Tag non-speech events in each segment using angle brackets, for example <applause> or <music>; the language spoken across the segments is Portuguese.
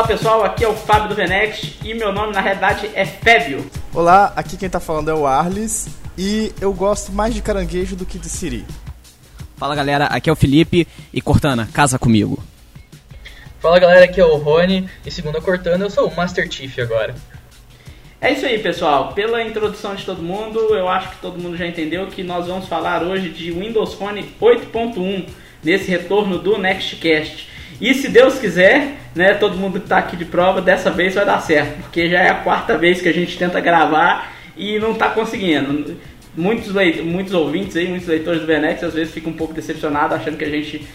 Olá pessoal, aqui é o Fábio do Venex e meu nome na realidade é Fébio. Olá, aqui quem tá falando é o Arles e eu gosto mais de caranguejo do que de siri. Fala galera, aqui é o Felipe e Cortana, casa comigo. Fala galera, aqui é o Rony e segundo a Cortana eu sou o Master Chief agora. É isso aí pessoal, pela introdução de todo mundo, eu acho que todo mundo já entendeu que nós vamos falar hoje de Windows Phone 8.1 nesse retorno do Nextcast. E se Deus quiser, né, todo mundo que está aqui de prova, dessa vez vai dar certo, porque já é a quarta vez que a gente tenta gravar e não está conseguindo. Muitos, muitos ouvintes aí, muitos leitores do Venex às vezes ficam um pouco decepcionados achando que a gente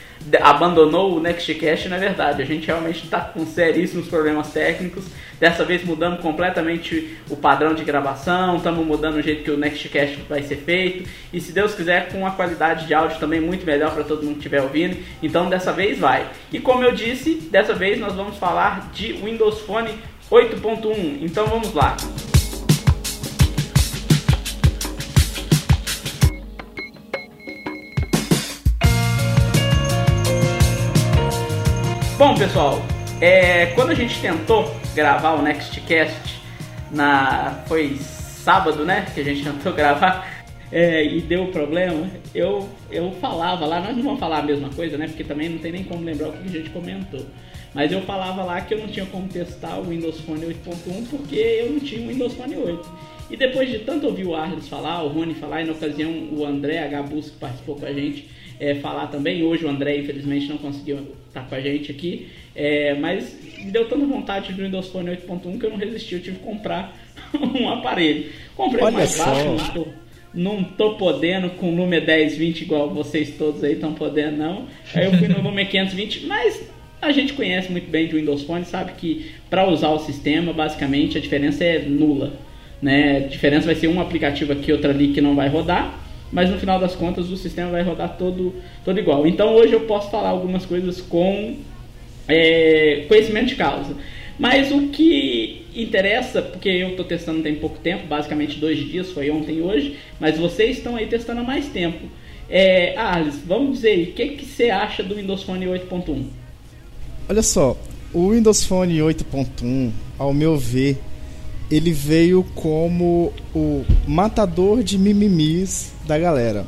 abandonou o Nextcast, não é verdade. A gente realmente está com seríssimos problemas técnicos. Dessa vez mudamos completamente o padrão de gravação, estamos mudando o jeito que o Nextcast vai ser feito. E se Deus quiser, com uma qualidade de áudio também muito melhor para todo mundo que estiver ouvindo. Então dessa vez vai. E como eu disse, dessa vez nós vamos falar de Windows Phone 8.1. Então vamos lá. Bom, pessoal, é, quando a gente tentou gravar o Nextcast na foi sábado, né, que a gente tentou <laughs> gravar é, e deu problema, eu eu falava lá, nós não vamos falar a mesma coisa, né, porque também não tem nem como lembrar o que a gente comentou. Mas eu falava lá que eu não tinha como testar o Windows Phone 8.1 porque eu não tinha o Windows Phone 8. E depois de tanto ouvir o Arles falar, o Rony falar, e na ocasião o André H. Bus, que participou com a gente, é, falar também. Hoje o André, infelizmente, não conseguiu estar com a gente aqui. É, mas me deu tanta vontade do Windows Phone 8.1 que eu não resisti, eu tive que comprar <laughs> um aparelho. Comprei Olha mais só. baixo, não tô, não tô podendo com o Lume 1020 igual vocês todos aí estão podendo, não. Aí eu fui no Lume 520, mas a gente conhece muito bem de Windows Phone, sabe que para usar o sistema, basicamente, a diferença é nula. Né? A diferença vai ser um aplicativo aqui, outro ali que não vai rodar, mas no final das contas o sistema vai rodar todo, todo igual. Então hoje eu posso falar algumas coisas com é, conhecimento de causa. Mas o que interessa, porque eu estou testando tem pouco tempo, basicamente dois dias, foi ontem e hoje, mas vocês estão aí testando há mais tempo. É, Arles, vamos dizer aí, o que, que você acha do Windows Phone 8.1? Olha só, o Windows Phone 8.1, ao meu ver, ele veio como o matador de mimimis da galera.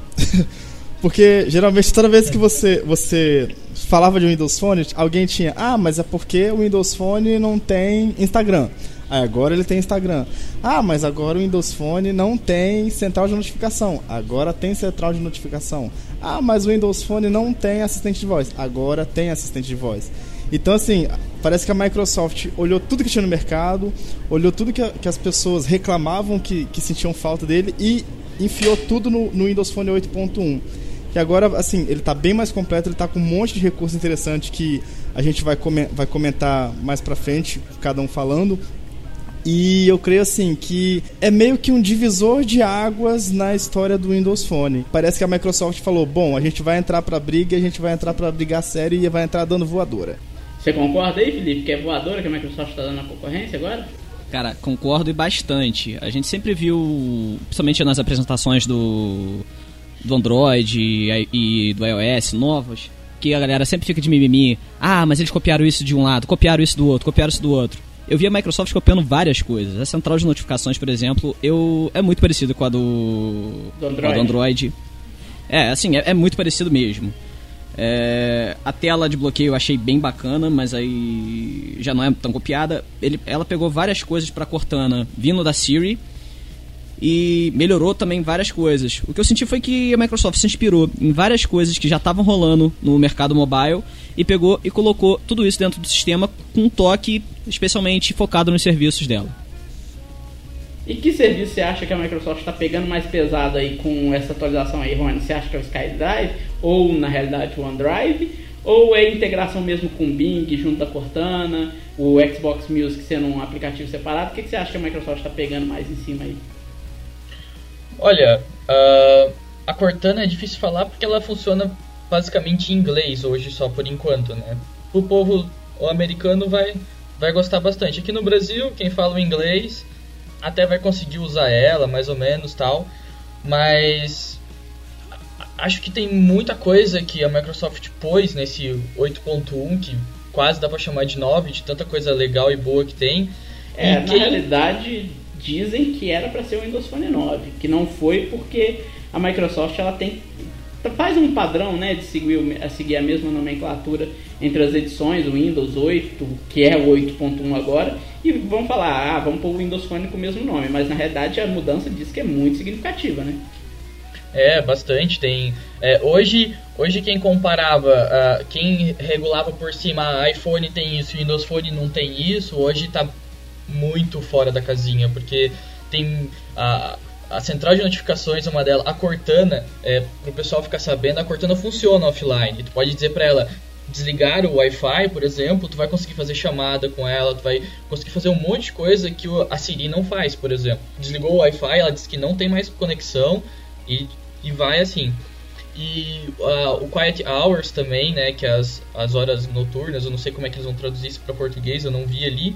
<laughs> porque geralmente toda vez que você, você falava de Windows Phone, alguém tinha, ah, mas é porque o Windows Phone não tem Instagram. Aí agora ele tem Instagram. Ah, mas agora o Windows Phone não tem central de notificação. Agora tem central de notificação. Ah, mas o Windows Phone não tem assistente de voz. Agora tem assistente de voz. Então, assim, parece que a Microsoft olhou tudo que tinha no mercado, olhou tudo que, que as pessoas reclamavam que, que sentiam falta dele e enfiou tudo no, no Windows Phone 8.1. Que agora, assim, ele está bem mais completo, ele está com um monte de recursos interessantes que a gente vai, come, vai comentar mais pra frente, cada um falando. E eu creio assim que é meio que um divisor de águas na história do Windows Phone. Parece que a Microsoft falou: bom, a gente vai entrar pra briga, a gente vai entrar pra brigar sério e vai entrar dando voadora. Você concorda aí, Felipe, que é voadora que a Microsoft está dando na concorrência agora? Cara, concordo e bastante. A gente sempre viu, principalmente nas apresentações do, do Android e, e do iOS novos, que a galera sempre fica de mimimi. Ah, mas eles copiaram isso de um lado, copiaram isso do outro, copiaram isso do outro. Eu vi a Microsoft copiando várias coisas. A central de notificações, por exemplo, eu é muito parecido com a do, Do Android. a do Android. É, assim, é, é muito parecido mesmo. É, a tela de bloqueio eu achei bem bacana, mas aí já não é tão copiada. Ele, ela pegou várias coisas para Cortana vindo da Siri e melhorou também várias coisas. O que eu senti foi que a Microsoft se inspirou em várias coisas que já estavam rolando no mercado mobile e pegou e colocou tudo isso dentro do sistema com um toque especialmente focado nos serviços dela. E que serviço você acha que a Microsoft está pegando mais pesado aí com essa atualização aí, Rony? Você acha que é o SkyDrive ou na realidade o OneDrive? Ou é integração mesmo com o Bing junto da Cortana, o Xbox Music sendo um aplicativo separado? O que, você acha que a Microsoft está pegando mais em cima aí? Olha, uh, a Cortana é difícil falar porque ela funciona basicamente em inglês hoje só por enquanto, né? O povo o americano vai, vai gostar bastante. Aqui no Brasil, quem fala o inglês até vai conseguir usar ela, mais ou menos, tal. Mas acho que tem muita coisa que a Microsoft pôs nesse 8.1 que quase dá pra chamar de 9, de tanta coisa legal e boa que tem. É, e na realidade, dizem que era para ser o Windows Phone 9, que não foi porque a Microsoft ela tem faz um padrão né, de seguir, seguir a mesma nomenclatura entre as edições, o Windows 8, que é o 8.1 agora, e vão falar, ah, vamos pôr o Windows Phone com o mesmo nome, mas na realidade a mudança diz que é muito significativa, né? É, bastante. Tem. É, hoje, hoje quem comparava, uh, quem regulava por cima, ah, iPhone tem isso, Windows Phone não tem isso, hoje está muito fora da casinha, porque tem a, a central de notificações, uma delas, a Cortana, é, para o pessoal ficar sabendo, a Cortana funciona offline. Tu pode dizer para ela desligar o Wi-Fi, por exemplo, tu vai conseguir fazer chamada com ela, tu vai conseguir fazer um monte de coisa que a Siri não faz, por exemplo. Desligou o Wi-Fi, ela diz que não tem mais conexão e, e vai assim. E uh, o Quiet Hours também, né, que é as, as horas noturnas, eu não sei como é que eles vão traduzir isso para português, eu não vi ali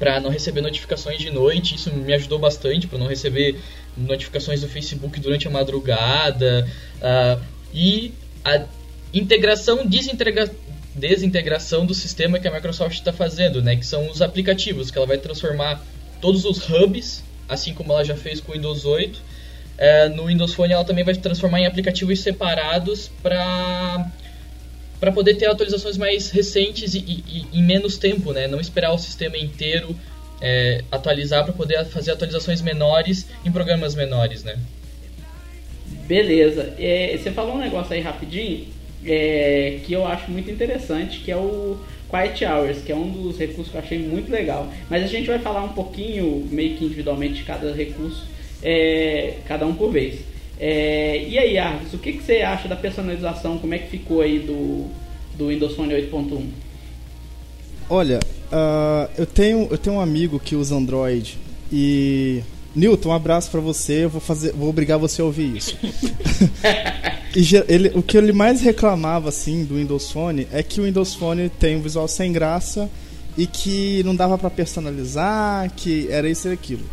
para não receber notificações de noite. Isso me ajudou bastante para não receber notificações do Facebook durante a madrugada. Uh, e a integração, desintegra desintegração do sistema que a Microsoft está fazendo, né? Que são os aplicativos, que ela vai transformar todos os hubs, assim como ela já fez com o Windows 8. É, no Windows Phone ela também vai transformar em aplicativos separados para para poder ter atualizações mais recentes e, em menos tempo, né? Não esperar o sistema inteiro é, atualizar para poder fazer atualizações menores em programas menores, né? Beleza. É, você falou um negócio aí rapidinho é, que eu acho muito interessante, que é o Quiet Hours, que é um dos recursos que eu achei muito legal. Mas a gente vai falar um pouquinho, meio que individualmente, de cada recurso, é, cada um por vez. É, e aí, Arvis, o que, que você acha da personalização? Como é que ficou aí do, do Windows Phone 8.1? Olha, uh, eu, tenho, eu tenho um amigo que usa Android e. Newton, um abraço para você. Eu vou fazer, vou obrigar você a ouvir isso. <laughs> ele, o que ele mais reclamava assim do Windows Phone é que o Windows Phone tem um visual sem graça e que não dava para personalizar, que era isso e aquilo.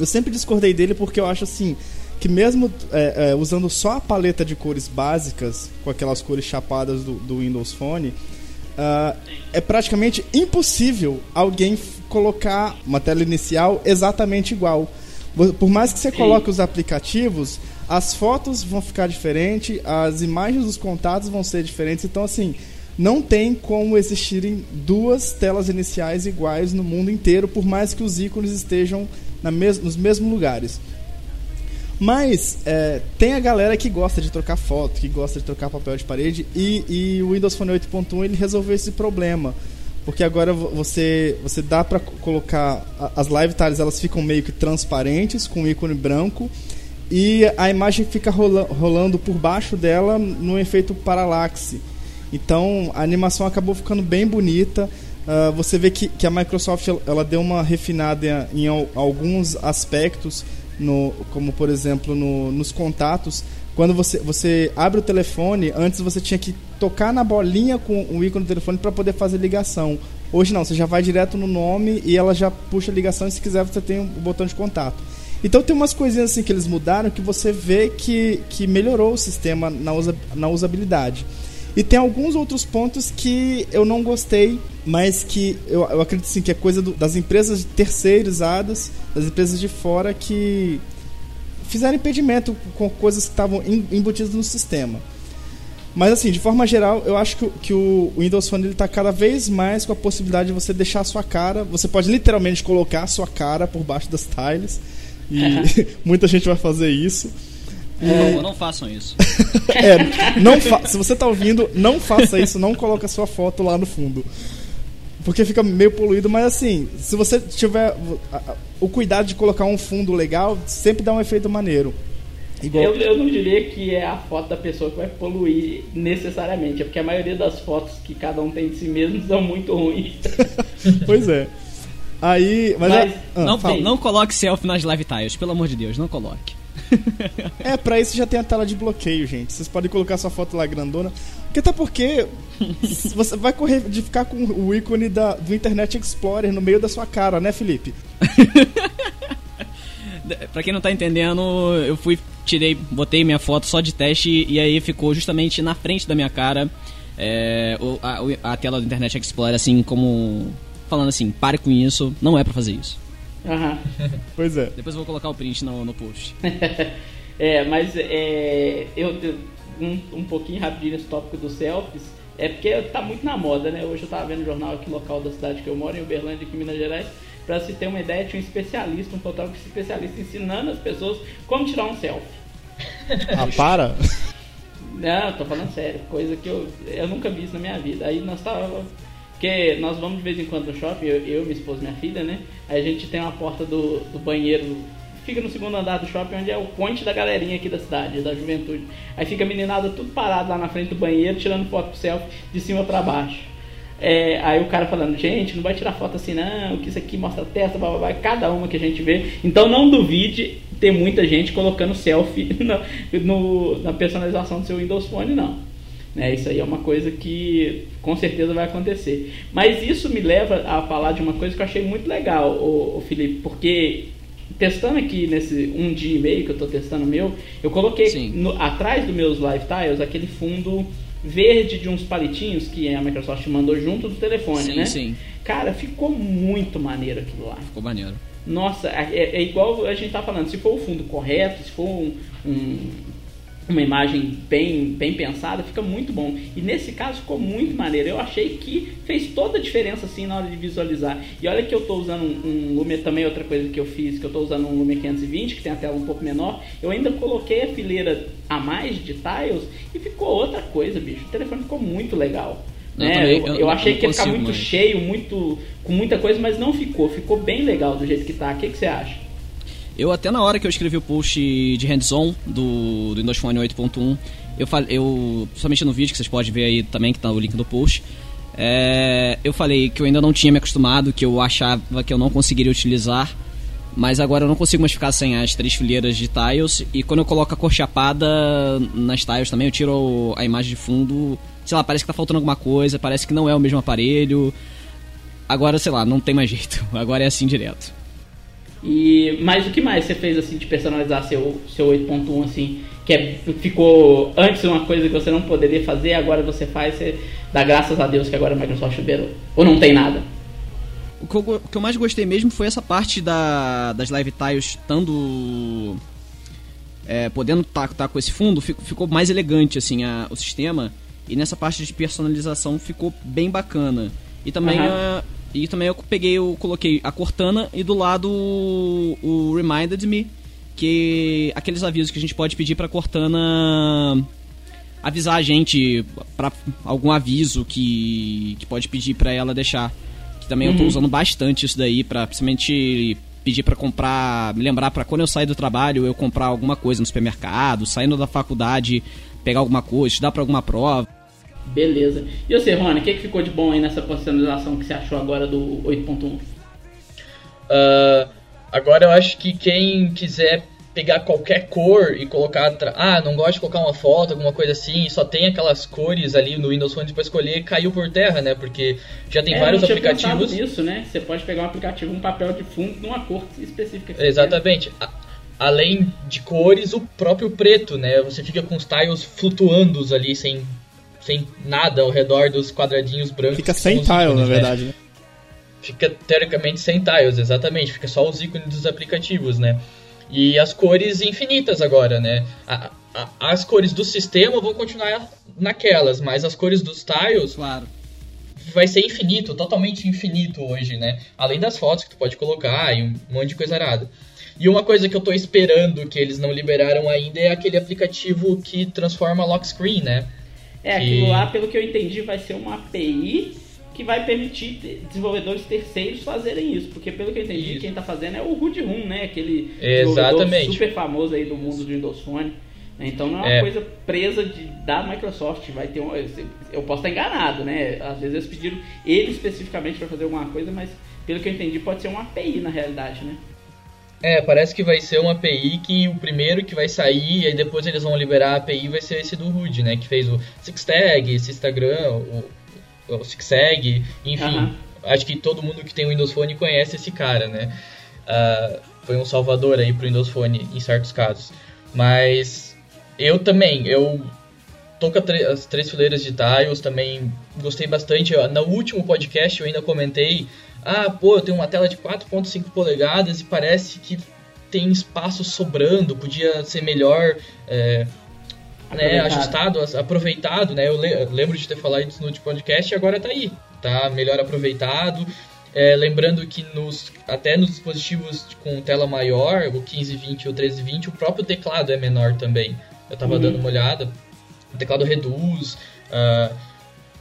Eu sempre discordei dele porque eu acho assim, que mesmo é, é, usando só a paleta de cores básicas, com aquelas cores chapadas do, do Windows Phone, uh, é praticamente impossível alguém colocar uma tela inicial exatamente igual. Por mais que você coloque os aplicativos, as fotos vão ficar diferentes, as imagens dos contatos vão ser diferentes. Então, assim, não tem como existirem duas telas iniciais iguais no mundo inteiro, por mais que os ícones estejam mes nos mesmos lugares. Mas é, tem a galera que gosta de trocar foto, que gosta de trocar papel de parede e, e o Windows Phone 8.1 ele resolveu esse problema. Porque agora você, você dá para colocar as live tiles, elas ficam meio que transparentes com ícone branco e a imagem fica rola, rolando por baixo dela no efeito paralaxe. Então a animação acabou ficando bem bonita. Uh, você vê que, que a Microsoft ela deu uma refinada em, em alguns aspectos no, como por exemplo no, nos contatos, quando você, você abre o telefone, antes você tinha que tocar na bolinha com o ícone do telefone para poder fazer ligação. Hoje não, você já vai direto no nome e ela já puxa a ligação e se quiser você tem o um botão de contato. Então tem umas coisinhas assim que eles mudaram que você vê que, que melhorou o sistema na, usa, na usabilidade. E tem alguns outros pontos que eu não gostei, mas que eu, eu acredito sim que é coisa do, das empresas terceirizadas, das empresas de fora que fizeram impedimento com coisas que estavam embutidas no sistema. Mas assim, de forma geral, eu acho que, que o Windows Phone está cada vez mais com a possibilidade de você deixar a sua cara. Você pode literalmente colocar a sua cara por baixo das tiles. E <laughs> <laughs> muita gente vai fazer isso. Por favor, não façam isso. <laughs> é, não fa se você tá ouvindo, não faça isso, não coloque a sua foto lá no fundo. Porque fica meio poluído, mas assim, se você tiver o cuidado de colocar um fundo legal, sempre dá um efeito maneiro. Igual... Eu, eu não diria que é a foto da pessoa que vai poluir necessariamente, é porque a maioria das fotos que cada um tem de si mesmo <laughs> são muito ruins. <laughs> pois é. Aí, mas, mas é... ah, não, não coloque selfie nas live tiles, pelo amor de Deus, não coloque é, pra isso já tem a tela de bloqueio, gente. Vocês podem colocar sua foto lá grandona. Porque até porque <laughs> você vai correr de ficar com o ícone da, do Internet Explorer no meio da sua cara, né, Felipe? <laughs> pra quem não tá entendendo, eu fui, tirei, botei minha foto só de teste e aí ficou justamente na frente da minha cara. É, a, a, tela do Internet Explorer, assim, como. Falando assim, pare com isso, não é para fazer isso. Aham. <laughs> pois é. Depois eu vou colocar o print no, no post. <laughs> é, mas é, eu, um, um pouquinho rapidinho nesse tópico dos selfies. É porque tá muito na moda, né? Hoje eu tava vendo o jornal aqui local da cidade que eu moro, em Uberlândia, aqui em Minas Gerais. Pra se ter uma ideia, tinha um especialista, um fotógrafo especialista ensinando as pessoas como tirar um selfie. Ah, para! <laughs> Não, tô falando sério, coisa que eu, eu nunca vi isso na minha vida. Aí nós tava. Porque nós vamos de vez em quando no shopping, eu, eu minha esposa minha filha, né? Aí a gente tem uma porta do, do banheiro, fica no segundo andar do shopping, onde é o ponte da galerinha aqui da cidade, da juventude. Aí fica a meninada tudo parado lá na frente do banheiro, tirando foto pro selfie de cima para baixo. É, aí o cara falando, gente, não vai tirar foto assim não, que isso aqui mostra a testa, blá, blá, blá, cada uma que a gente vê. Então não duvide ter muita gente colocando selfie <laughs> no, no, na personalização do seu Windows Phone, não. Né, isso aí é uma coisa que com certeza vai acontecer. Mas isso me leva a falar de uma coisa que eu achei muito legal, o, o Felipe, porque testando aqui nesse um dia e meio que eu estou testando meu, eu coloquei no, atrás dos meus Live Tiles aquele fundo verde de uns palitinhos que a Microsoft mandou junto do telefone, sim, né? Sim. Cara, ficou muito maneiro aquilo lá. Ficou maneiro. Nossa, é, é, igual a gente tá falando, se for o fundo correto, se for um, um, uma imagem bem, bem pensada, fica muito bom. E nesse caso ficou muito maneiro. Eu achei que fez toda a diferença assim na hora de visualizar. E olha que eu estou usando um, um Lumia também, outra coisa que eu fiz, que eu estou usando um Lumia 520, que tem a tela um pouco menor. Eu ainda coloquei a fileira a mais de tiles e ficou outra coisa, bicho. O telefone ficou muito legal. Eu, né? também, eu, eu, eu achei que ia ficar muito mais. cheio, muito com muita coisa, mas não ficou. Ficou bem legal do jeito que tá. O que, que você acha? Eu até na hora que eu escrevi o post de hands-on do, do Windows Phone 8.1, eu falei, eu, somente no vídeo que vocês podem ver aí também, que tá o link do post, é, eu falei que eu ainda não tinha me acostumado, que eu achava que eu não conseguiria utilizar, mas agora eu não consigo mais ficar sem as três fileiras de tiles, e quando eu coloco a cor chapada nas tiles também, eu tiro a imagem de fundo, sei lá, parece que tá faltando alguma coisa, parece que não é o mesmo aparelho, agora, sei lá, não tem mais jeito, <laughs> agora é assim direto. E mas o que mais você fez assim de personalizar seu seu 8.1 assim, que é, ficou antes uma coisa que você não poderia fazer, agora você faz, você dá graças a Deus que agora a Microsoft liberou. Ou não tem nada? O que, eu, o que eu mais gostei mesmo foi essa parte da, das live tiles estando é, podendo estar tá, tá com esse fundo, ficou, ficou mais elegante assim a, o sistema e nessa parte de personalização ficou bem bacana. E também uhum. a, e também eu peguei, eu coloquei a Cortana e do lado o, o Reminded Me, que aqueles avisos que a gente pode pedir pra Cortana avisar a gente para algum aviso que, que pode pedir para ela deixar. Que também uhum. eu tô uhum. usando bastante isso daí para principalmente pedir para comprar, me lembrar para quando eu sair do trabalho eu comprar alguma coisa no supermercado, saindo da faculdade, pegar alguma coisa, estudar para alguma prova. Beleza. E você, Rony, o que, que ficou de bom aí nessa personalização que você achou agora do 8.1? Uh, ah, agora eu acho que quem quiser pegar qualquer cor e colocar. Ah, não gosta de colocar uma foto, alguma coisa assim, e só tem aquelas cores ali no Windows Phone para escolher, caiu por terra, né? Porque já tem é, vários eu aplicativos. isso, né? Você pode pegar um aplicativo, um papel de fundo numa cor específica. Exatamente. além de cores, o próprio preto, né? Você fica com os tiles flutuando ali sem sem nada ao redor dos quadradinhos brancos. Fica sem tiles, na verdade, né? Fica teoricamente sem tiles, exatamente. Fica só os ícones dos aplicativos, né? E as cores infinitas agora, né? A, a, as cores do sistema vão continuar naquelas, mas as cores dos tiles. Claro. Vai ser infinito, totalmente infinito hoje, né? Além das fotos que tu pode colocar e um monte de coisa arada. E uma coisa que eu tô esperando que eles não liberaram ainda é aquele aplicativo que transforma lock screen, né? É, aquilo lá, pelo que eu entendi, vai ser uma API que vai permitir desenvolvedores terceiros fazerem isso. Porque pelo que eu entendi, isso. quem está fazendo é o Rudy Rum, né? Aquele Exatamente. super famoso aí do mundo do Windows Phone. Então não é uma é. coisa presa de, da Microsoft. Vai ter um, eu posso estar enganado, né? Às vezes eles pediram ele especificamente para fazer alguma coisa, mas pelo que eu entendi pode ser uma API na realidade, né? É, parece que vai ser uma API que o primeiro que vai sair, e aí depois eles vão liberar a API, vai ser esse do Rude, né? Que fez o SixTag, esse Instagram, o, o SixTag, enfim. Acho que todo mundo que tem o Windows Phone conhece esse cara, né? Uh, foi um salvador aí pro Windows Phone em certos casos. Mas eu também, eu tô com as três fileiras de tiles, também gostei bastante. No último podcast eu ainda comentei, ah, pô, eu tenho uma tela de 4.5 polegadas e parece que tem espaço sobrando, podia ser melhor é, né, ajustado, aproveitado, né? Eu lembro de ter falado isso no último podcast e agora tá aí, tá melhor aproveitado. É, lembrando que nos, até nos dispositivos com tela maior, o 1520 e o 1320, o próprio teclado é menor também. Eu tava uhum. dando uma olhada, o teclado reduz. Uh,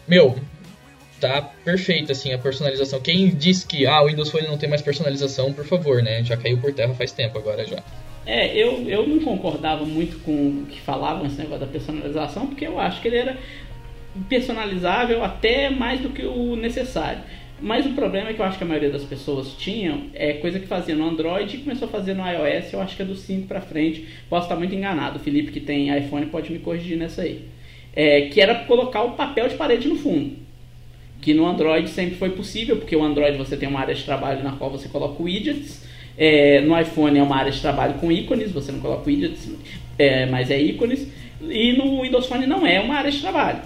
meu, tá perfeito assim a personalização. Quem disse que ah, o Windows Phone não tem mais personalização, por favor, né? Já caiu por terra faz tempo agora já. É, eu, eu não concordava muito com o que falavam esse negócio da personalização, porque eu acho que ele era personalizável até mais do que o necessário. Mas o problema é que eu acho que a maioria das pessoas tinham é coisa que fazia no Android e começou a fazer no iOS, eu acho que é do 5 para frente. Posso estar muito enganado, o Felipe que tem iPhone pode me corrigir nessa aí. É, que era colocar o papel de parede no fundo. Que no Android sempre foi possível, porque o Android você tem uma área de trabalho na qual você coloca widgets. É, no iPhone é uma área de trabalho com ícones, você não coloca widgets, é, mas é ícones. E no Windows Phone não é uma área de trabalho.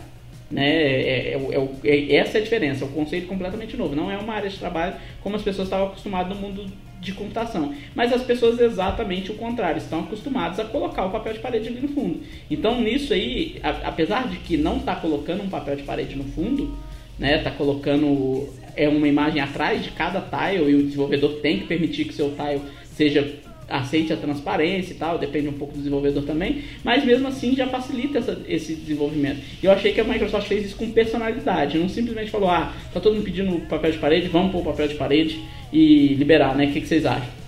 Né? É, é, é, essa é a diferença, é um conceito completamente novo. Não é uma área de trabalho como as pessoas estavam acostumadas no mundo de computação. Mas as pessoas exatamente o contrário, estão acostumadas a colocar o papel de parede ali no fundo. Então nisso aí, a, apesar de que não está colocando um papel de parede no fundo, né, tá colocando é uma imagem atrás de cada tile e o desenvolvedor tem que permitir que seu tile seja aceite a transparência e tal, depende um pouco do desenvolvedor também, mas mesmo assim já facilita essa, esse desenvolvimento. E eu achei que a Microsoft fez isso com personalidade, não simplesmente falou, ah, tá todo mundo pedindo papel de parede, vamos pôr o papel de parede e liberar, né? O que, que vocês acham?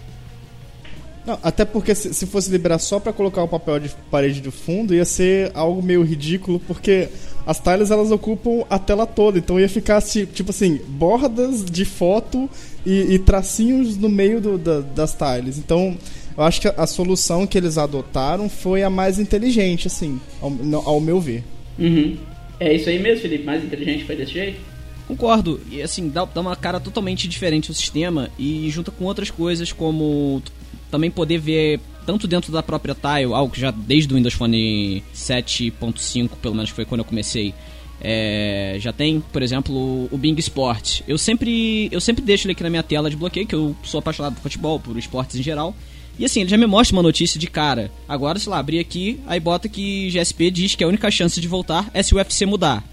Não, até porque se, se fosse liberar só para colocar o papel de parede do fundo, ia ser algo meio ridículo, porque as tiles elas ocupam a tela toda, então ia ficar tipo assim, bordas de foto e, e tracinhos no meio do, da, das tiles. Então, eu acho que a, a, solução que eles adotaram foi a mais inteligente, assim, ao, ao meu ver. Uhum. É isso aí mesmo, Felipe, mais inteligente foi desse jeito? Concordo, e assim, dá, dá uma cara totalmente diferente ao sistema e junta com outras coisas como também poder ver tanto dentro da própria tile, algo que já desde o Windows Phone 7.5, pelo menos foi quando eu comecei, é, já tem, por exemplo, o Bing Sport. Eu sempre, eu sempre deixo ele aqui na minha tela de bloqueio, que eu sou apaixonado por futebol, por esportes em geral. E assim, ele já me mostra uma notícia de cara. Agora, sei lá, abrir aqui, aí bota que GSP diz que a única chance de voltar é se o UFC mudar.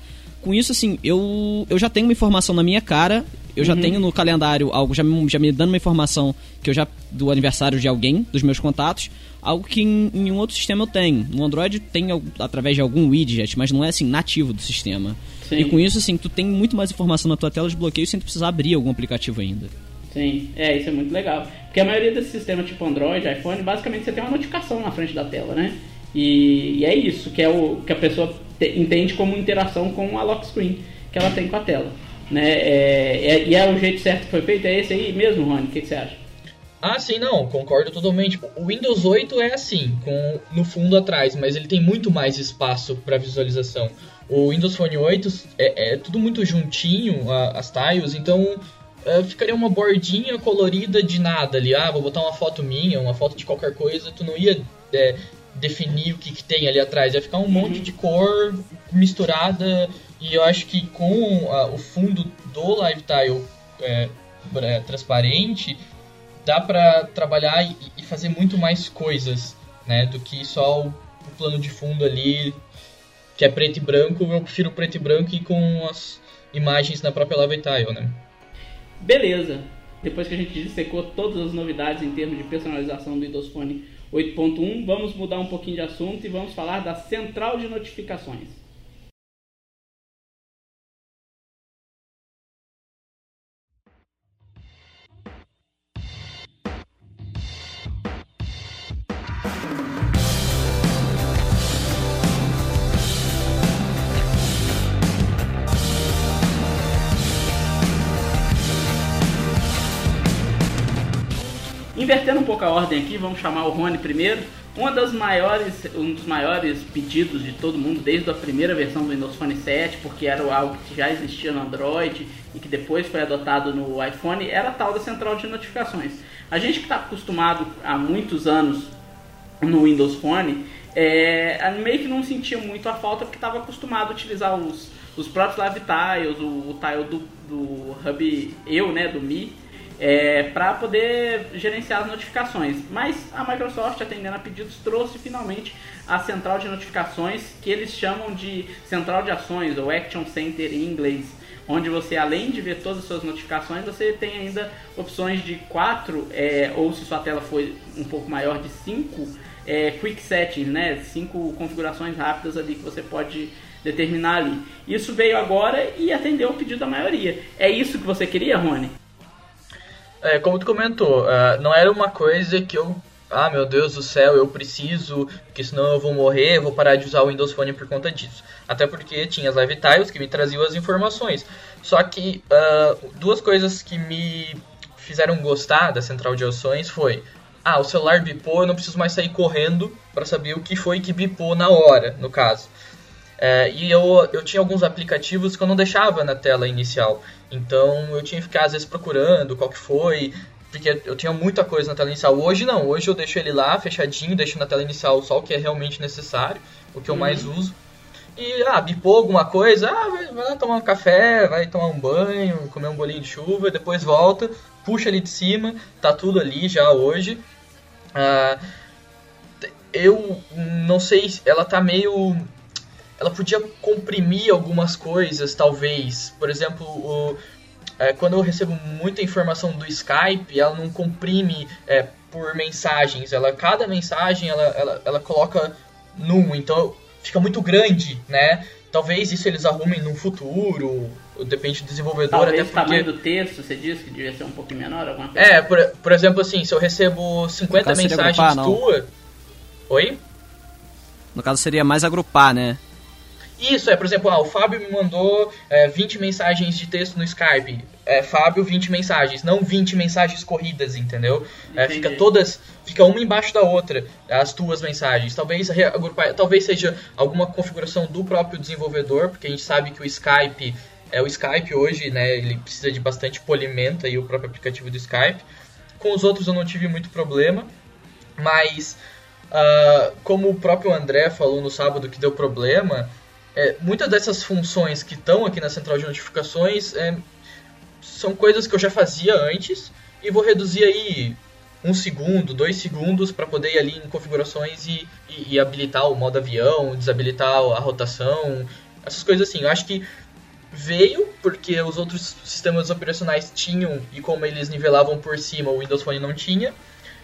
Com isso, assim, eu, eu já tenho uma informação na minha cara eu já uhum. tenho no calendário algo, já me, já me dando uma informação que eu já. do aniversário de alguém, dos meus contatos, algo que em, em um outro sistema eu tenho. No Android tem através de algum widget, mas não é assim, nativo do sistema. Sim. E com isso, assim, tu tem muito mais informação na tua tela de bloqueio sem precisar abrir algum aplicativo ainda. Sim, é, isso é muito legal. Porque a maioria desses sistemas tipo Android, iPhone, basicamente você tem uma notificação na frente da tela, né? E, e é isso que é o que a pessoa te, entende como interação com a lock screen que ela tem com a tela. Né? É, é, e é o jeito certo que foi feito? É esse aí mesmo, Rony? O que, que você acha? Ah, sim, não, concordo totalmente. O Windows 8 é assim, com no fundo atrás, mas ele tem muito mais espaço para visualização. O Windows Phone 8 é, é tudo muito juntinho, a, as tiles, então é, ficaria uma bordinha colorida de nada ali. Ah, vou botar uma foto minha, uma foto de qualquer coisa, tu não ia é, definir o que, que tem ali atrás, ia ficar um uhum. monte de cor misturada e eu acho que com a, o fundo do Lifetile é, transparente, dá para trabalhar e, e, fazer muito mais coisas, né? Do que só o, o, plano de fundo ali, que é preto e branco. Eu prefiro preto e branco e com as imagens na própria Lifetile, né? Beleza. Depois que a gente dissecou todas as novidades em termos de personalização do Windows Phone 8.1, vamos mudar um pouquinho de assunto e vamos falar da central de notificações. Invertendo um pouco a ordem aqui, vamos chamar o Rony primeiro. Uma das maiores, um dos maiores pedidos de todo mundo desde a primeira versão do Windows Phone 7, porque era algo que já existia no Android e que depois foi adotado no iPhone, era a tal da central de notificações. A gente que está acostumado há muitos anos no Windows Phone é, meio que não sentia muito a falta porque estava acostumado a utilizar os, os próprios live tiles, o, o tile do, do Hub Eu, né, do Mi, é, para poder gerenciar as notificações. Mas a Microsoft, atendendo a pedidos, trouxe finalmente a central de notificações que eles chamam de central de ações ou Action Center em inglês, onde você além de ver todas as suas notificações, você tem ainda opções de 4 é, ou se sua tela foi um pouco maior de 5 é, quick settings, né? Cinco configurações rápidas ali que você pode determinar ali. Isso veio agora e atendeu o pedido da maioria. É isso que você queria, Rony? É, como tu comentou, uh, não era uma coisa que eu. Ah, meu Deus do céu, eu preciso, porque senão eu vou morrer, vou parar de usar o Windows Phone por conta disso. Até porque tinha as Live Tiles que me traziam as informações. Só que uh, duas coisas que me fizeram gostar da central de ações foi ah, o celular bipou, eu não preciso mais sair correndo para saber o que foi que bipou na hora, no caso. É, e eu, eu tinha alguns aplicativos que eu não deixava na tela inicial. Então eu tinha que ficar às vezes procurando qual que foi, porque eu tinha muita coisa na tela inicial. Hoje não, hoje eu deixo ele lá fechadinho, deixo na tela inicial só o que é realmente necessário, o que eu mais uhum. uso. E, ah, bipou alguma coisa, ah, vai, vai lá tomar um café, vai tomar um banho, comer um bolinho de chuva, depois volta, puxa ali de cima, tá tudo ali já hoje. Ah, eu não sei, ela tá meio. Ela podia comprimir algumas coisas, talvez. Por exemplo, o, é, quando eu recebo muita informação do Skype, ela não comprime é, por mensagens. Ela, cada mensagem ela, ela, ela coloca num, então fica muito grande, né? Talvez isso eles arrumem no futuro, depende do desenvolvedor. Talvez até porque... o tamanho do texto, você disse que devia ser um pouquinho menor? Alguma coisa é, por, por exemplo, assim, se eu recebo 50 mensagens tuas... Oi? No caso seria mais agrupar, né? Isso, é, por exemplo, ah, o Fábio me mandou é, 20 mensagens de texto no Skype. É, Fábio, 20 mensagens, não 20 mensagens corridas, entendeu? É, fica todas, fica uma embaixo da outra, as tuas mensagens. Talvez talvez seja alguma configuração do próprio desenvolvedor, porque a gente sabe que o Skype é o Skype hoje, né? Ele precisa de bastante polimento aí o próprio aplicativo do Skype. Com os outros eu não tive muito problema, mas uh, como o próprio André falou no sábado que deu problema, é, muitas dessas funções que estão aqui na central de notificações é, são coisas que eu já fazia antes e vou reduzir aí um segundo, dois segundos para poder ir ali em configurações e, e, e, habilitar o modo avião, desabilitar a rotação, essas coisas assim. Eu acho que veio porque os outros sistemas operacionais tinham e como eles nivelavam por cima, o Windows Phone não tinha.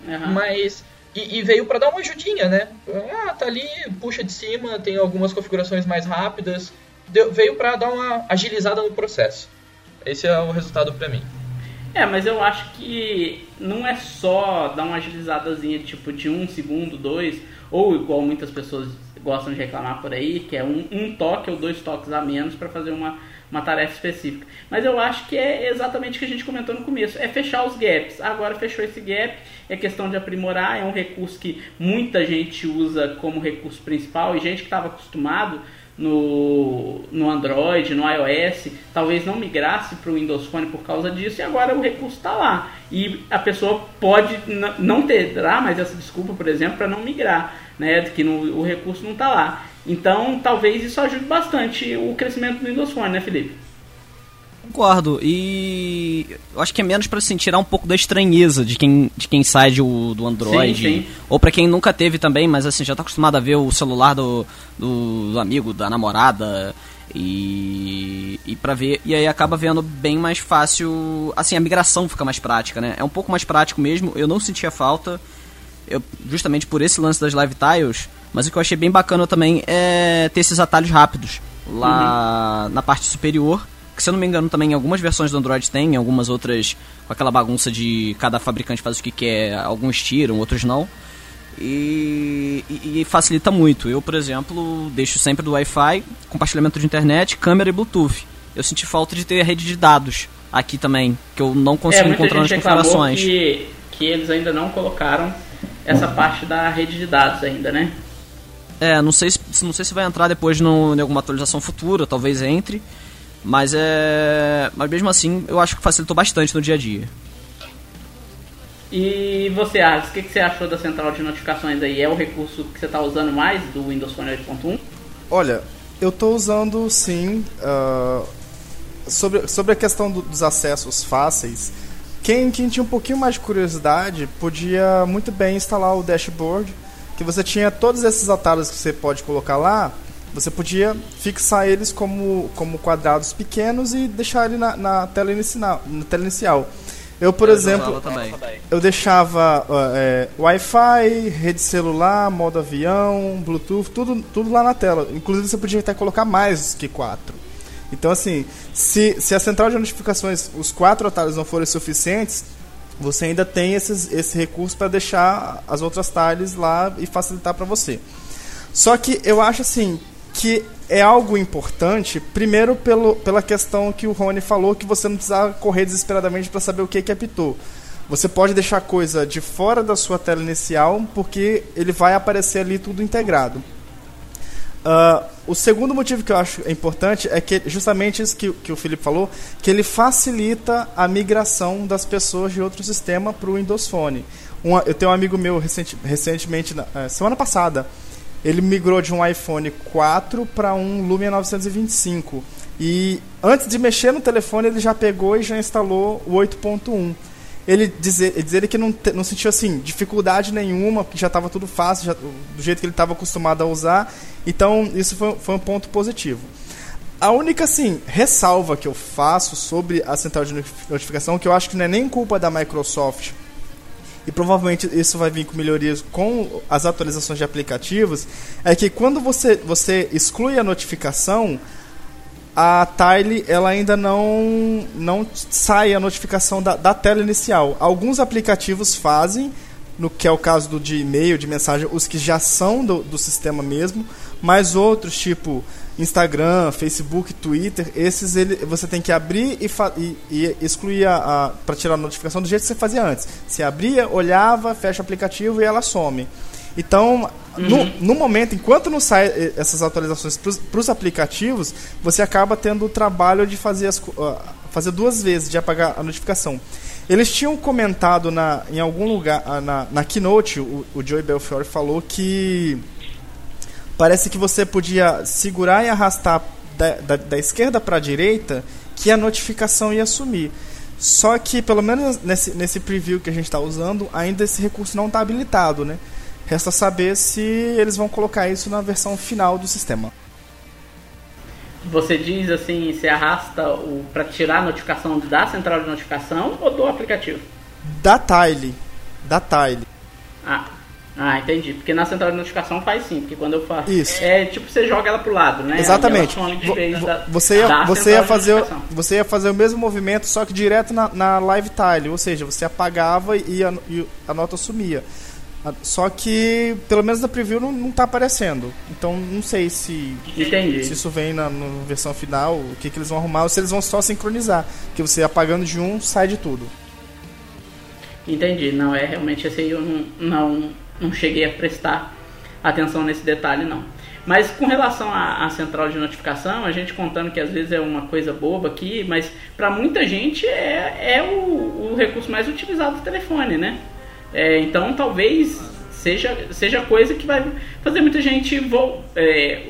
Uhum. Mas e, e veio para dar uma ajudinha, né? Ah, tá ali, puxa de cima, tem algumas configurações mais rápidas. Deu, veio para dar uma agilizada no processo. Esse é o resultado para mim. É, mas eu acho que não é só dar uma agilizadazinha tipo de um segundo, dois, ou igual muitas pessoas gostam de reclamar por aí, que é um, um toque ou dois toques a menos para fazer uma uma tarefa específica. Mas eu acho que é exatamente o que a gente comentou no começo, é fechar os gaps. Agora fechou esse gap, é questão de aprimorar, é um recurso que muita gente usa como recurso principal e gente que estava acostumado no, no Android, no iOS, talvez não migrasse para o Windows Phone por causa disso, e agora o recurso está lá. E a pessoa pode não terá mais essa desculpa, por exemplo, para não migrar, né? Que no, o recurso não está lá. Então, talvez isso ajude bastante o crescimento do Windows Phone, né, Felipe? Concordo. E eu acho que é menos para assim, tirar um pouco da estranheza de quem, de quem sai do, do Android. Sim, sim. Ou para quem nunca teve também, mas assim, já tá acostumado a ver o celular do, do, do amigo, da namorada. E, e para ver e aí acaba vendo bem mais fácil assim a migração fica mais prática né é um pouco mais prático mesmo eu não sentia falta eu, justamente por esse lance das live tiles mas o que eu achei bem bacana também é ter esses atalhos rápidos lá uhum. na parte superior. Que se eu não me engano também em algumas versões do Android tem, em algumas outras com aquela bagunça de cada fabricante faz o que quer, alguns tiram, outros não. E, e, e, facilita muito. Eu, por exemplo, deixo sempre do Wi-Fi, compartilhamento de internet, câmera e Bluetooth. Eu senti falta de ter a rede de dados aqui também, que eu não consigo é, encontrar nas configurações. Que, que eles ainda não colocaram essa parte da rede de dados ainda, né? É, não sei se, não sei se vai entrar depois no, em alguma atualização futura, talvez entre. Mas é. Mas mesmo assim, eu acho que facilitou bastante no dia a dia. E você, Ars, o que, que você achou da central de notificações aí? É o recurso que você está usando mais do Windows Phone 8.1? Olha, eu estou usando sim. Uh, sobre, sobre a questão do, dos acessos fáceis, quem, quem tinha um pouquinho mais de curiosidade podia muito bem instalar o dashboard, que você tinha todos esses atalhos que você pode colocar lá, você podia fixar eles como, como quadrados pequenos e deixar ele na, na tela, inicial, na tela inicial. Eu, por eu exemplo, eu deixava é, Wi-Fi, rede celular, modo avião, Bluetooth, tudo, tudo lá na tela. Inclusive você podia até colocar mais que quatro. Então, assim, se, se a central de notificações, os quatro atalhos não forem suficientes, você ainda tem esses, esse recurso para deixar as outras tiles lá e facilitar para você. Só que eu acho assim que é algo importante, primeiro pelo, pela questão que o Rony falou, que você não precisa correr desesperadamente para saber o que, que apitou. Você pode deixar coisa de fora da sua tela inicial, porque ele vai aparecer ali tudo integrado. Uh, o segundo motivo que eu acho importante é que justamente isso que, que o Felipe falou, que ele facilita a migração das pessoas de outro sistema para o Windows Phone. Um, eu tenho um amigo meu recenti, recentemente, uh, semana passada, ele migrou de um iPhone 4 para um Lumia 925. E antes de mexer no telefone, ele já pegou e já instalou o 8.1 ele dizer, dizer que não, não sentiu assim dificuldade nenhuma, porque já estava tudo fácil, já, do jeito que ele estava acostumado a usar. Então, isso foi, foi um ponto positivo. A única assim, ressalva que eu faço sobre a central de notificação, que eu acho que não é nem culpa da Microsoft, e provavelmente isso vai vir com melhorias com as atualizações de aplicativos, é que quando você, você exclui a notificação, a Tile ela ainda não, não sai a notificação da, da tela inicial. Alguns aplicativos fazem, no que é o caso do de e-mail, de mensagem, os que já são do, do sistema mesmo, mas outros, tipo Instagram, Facebook, Twitter, esses ele, você tem que abrir e, e, e excluir a, a para tirar a notificação do jeito que você fazia antes. Você abria, olhava, fecha o aplicativo e ela some. Então, uhum. no, no, momento, enquanto não sai eh, essas atualizações para os aplicativos, você acaba tendo o trabalho de fazer, as, uh, fazer duas vezes, de apagar a notificação. Eles tinham comentado na, em algum lugar, uh, na, na keynote, o, o Joey Belfiore falou que parece que você podia segurar e arrastar da, da, da esquerda para a direita que a notificação ia sumir. Só que, pelo menos nesse, nesse preview que a gente está usando, ainda esse recurso não está habilitado, né? Resta saber se eles vão colocar isso na versão final do sistema. Você diz assim, você arrasta o para tirar a notificação da central de notificação ou do aplicativo? Da Tile. Da Tile. Ah, ah, entendi. Porque na central de notificação faz sim, porque quando eu faço. Isso. É tipo você joga ela pro lado, né? Exatamente. você ia, você ia fazer, você ia fazer o mesmo movimento, só que direto na, na live tile, ou seja, você apagava e a, e a nota sumia. Só que, pelo menos na preview, não, não tá aparecendo. Então, não sei se, Entendi. se isso vem na, na versão final, o que, que eles vão arrumar, ou se eles vão só sincronizar. Que você apagando de um, sai de tudo. Entendi. Não, é realmente aí eu não, não, não cheguei a prestar atenção nesse detalhe, não. Mas com relação à, à, central de notificação, a gente contando que às vezes é uma coisa boba aqui, mas para muita gente é, é o, o recurso mais utilizado do telefone, né? É, então talvez seja, seja coisa que vai fazer muita gente vou, é,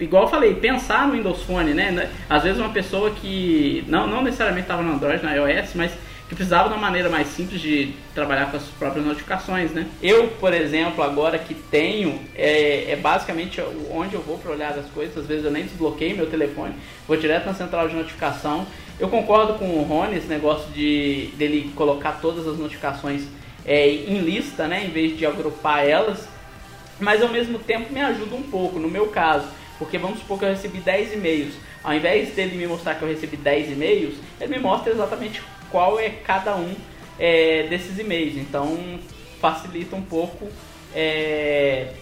igual eu falei, pensar no Windows Phone, né? Às vezes uma pessoa que não, não necessariamente estava no Android, na iOS, mas que precisava de uma maneira mais simples de trabalhar com as próprias notificações, né? Eu, por exemplo, agora que tenho, é, é basicamente onde eu vou para olhar as coisas. Às vezes eu nem desbloqueio meu telefone, vou direto na central de notificação. Eu concordo com o Rony esse negócio de dele colocar todas as notificações é, em lista, né, em vez de agrupar elas, mas ao mesmo tempo me ajuda um pouco, no meu caso, porque vamos supor que eu recebi 10 e-mails, ao invés dele me mostrar que eu recebi 10 e-mails, ele me mostra exatamente qual é cada um é, desses e-mails, então facilita um pouco, é,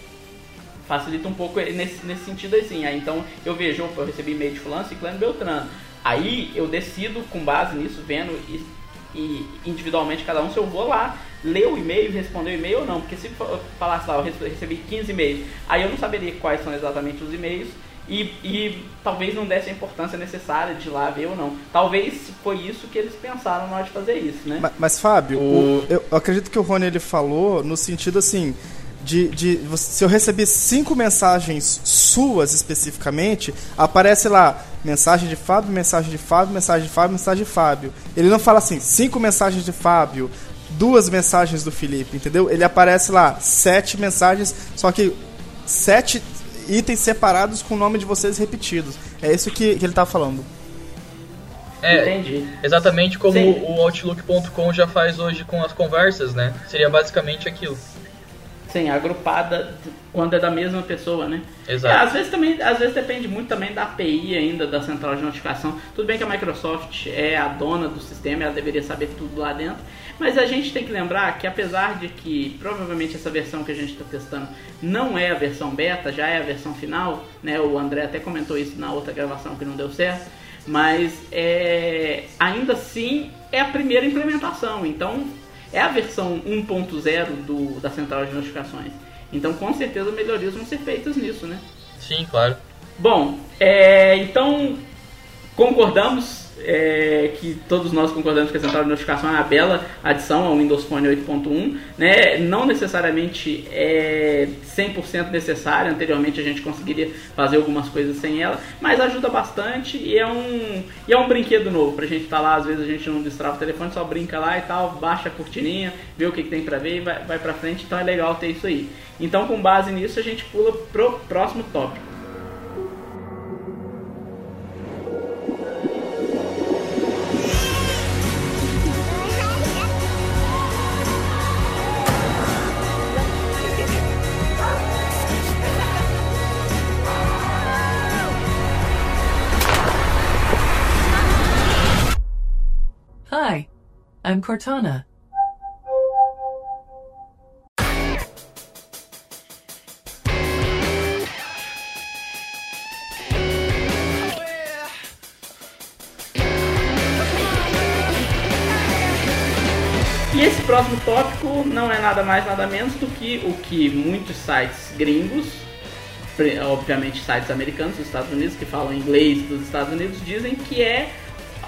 facilita um pouco nesse, nesse sentido assim, aí, então eu vejo, eu recebi e-mail de fulano, ciclano, beltrano, aí eu decido com base nisso, vendo e, individualmente cada um, se eu vou lá ler o e-mail e responder o e-mail ou não. Porque se falasse lá, eu recebi 15 e-mails, aí eu não saberia quais são exatamente os e-mails e, e talvez não desse a importância necessária de ir lá ver ou não. Talvez foi isso que eles pensaram na hora de fazer isso, né? Mas, mas Fábio, o... eu, eu acredito que o Rony ele falou no sentido assim de, de se eu receber cinco mensagens suas especificamente, aparece lá mensagem de Fábio, mensagem de Fábio, mensagem de Fábio, mensagem de Fábio. Ele não fala assim, cinco mensagens de Fábio, duas mensagens do Felipe, entendeu? Ele aparece lá, sete mensagens, só que sete itens separados com o nome de vocês repetidos. É isso que, que ele tá falando. É, Entendi. exatamente como Sim. o Outlook.com já faz hoje com as conversas, né? Seria basicamente aquilo. Sim, agrupada quando é da mesma pessoa, né? Exato. É, às vezes também, às vezes depende muito também da API ainda, da central de notificação. Tudo bem que a Microsoft é a dona do sistema, ela deveria saber tudo lá dentro, mas a gente tem que lembrar que apesar de que provavelmente essa versão que a gente está testando não é a versão beta, já é a versão final, né? O André até comentou isso na outra gravação que não deu certo, mas é, ainda assim é a primeira implementação, então é a versão 1.0 da central de notificações. Então, com certeza, melhorias vão ser feitas nisso, né? Sim, claro. Bom, é, então concordamos é, que todos nós concordamos que a central de notificação é uma bela adição ao Windows Phone 8.1, né? não necessariamente é 100% necessária, anteriormente a gente conseguiria fazer algumas coisas sem ela, mas ajuda bastante e é um, e é um brinquedo novo para a gente estar tá lá, às vezes a gente não destrava o telefone, só brinca lá e tal, baixa a cortininha, vê o que, que tem para ver e vai, vai para frente, então é legal ter isso aí. Então com base nisso a gente pula pro próximo tópico. I'm Cortana. E esse próximo tópico não é nada mais nada menos do que o que muitos sites gringos, obviamente sites americanos dos Estados Unidos que falam inglês dos Estados Unidos dizem que é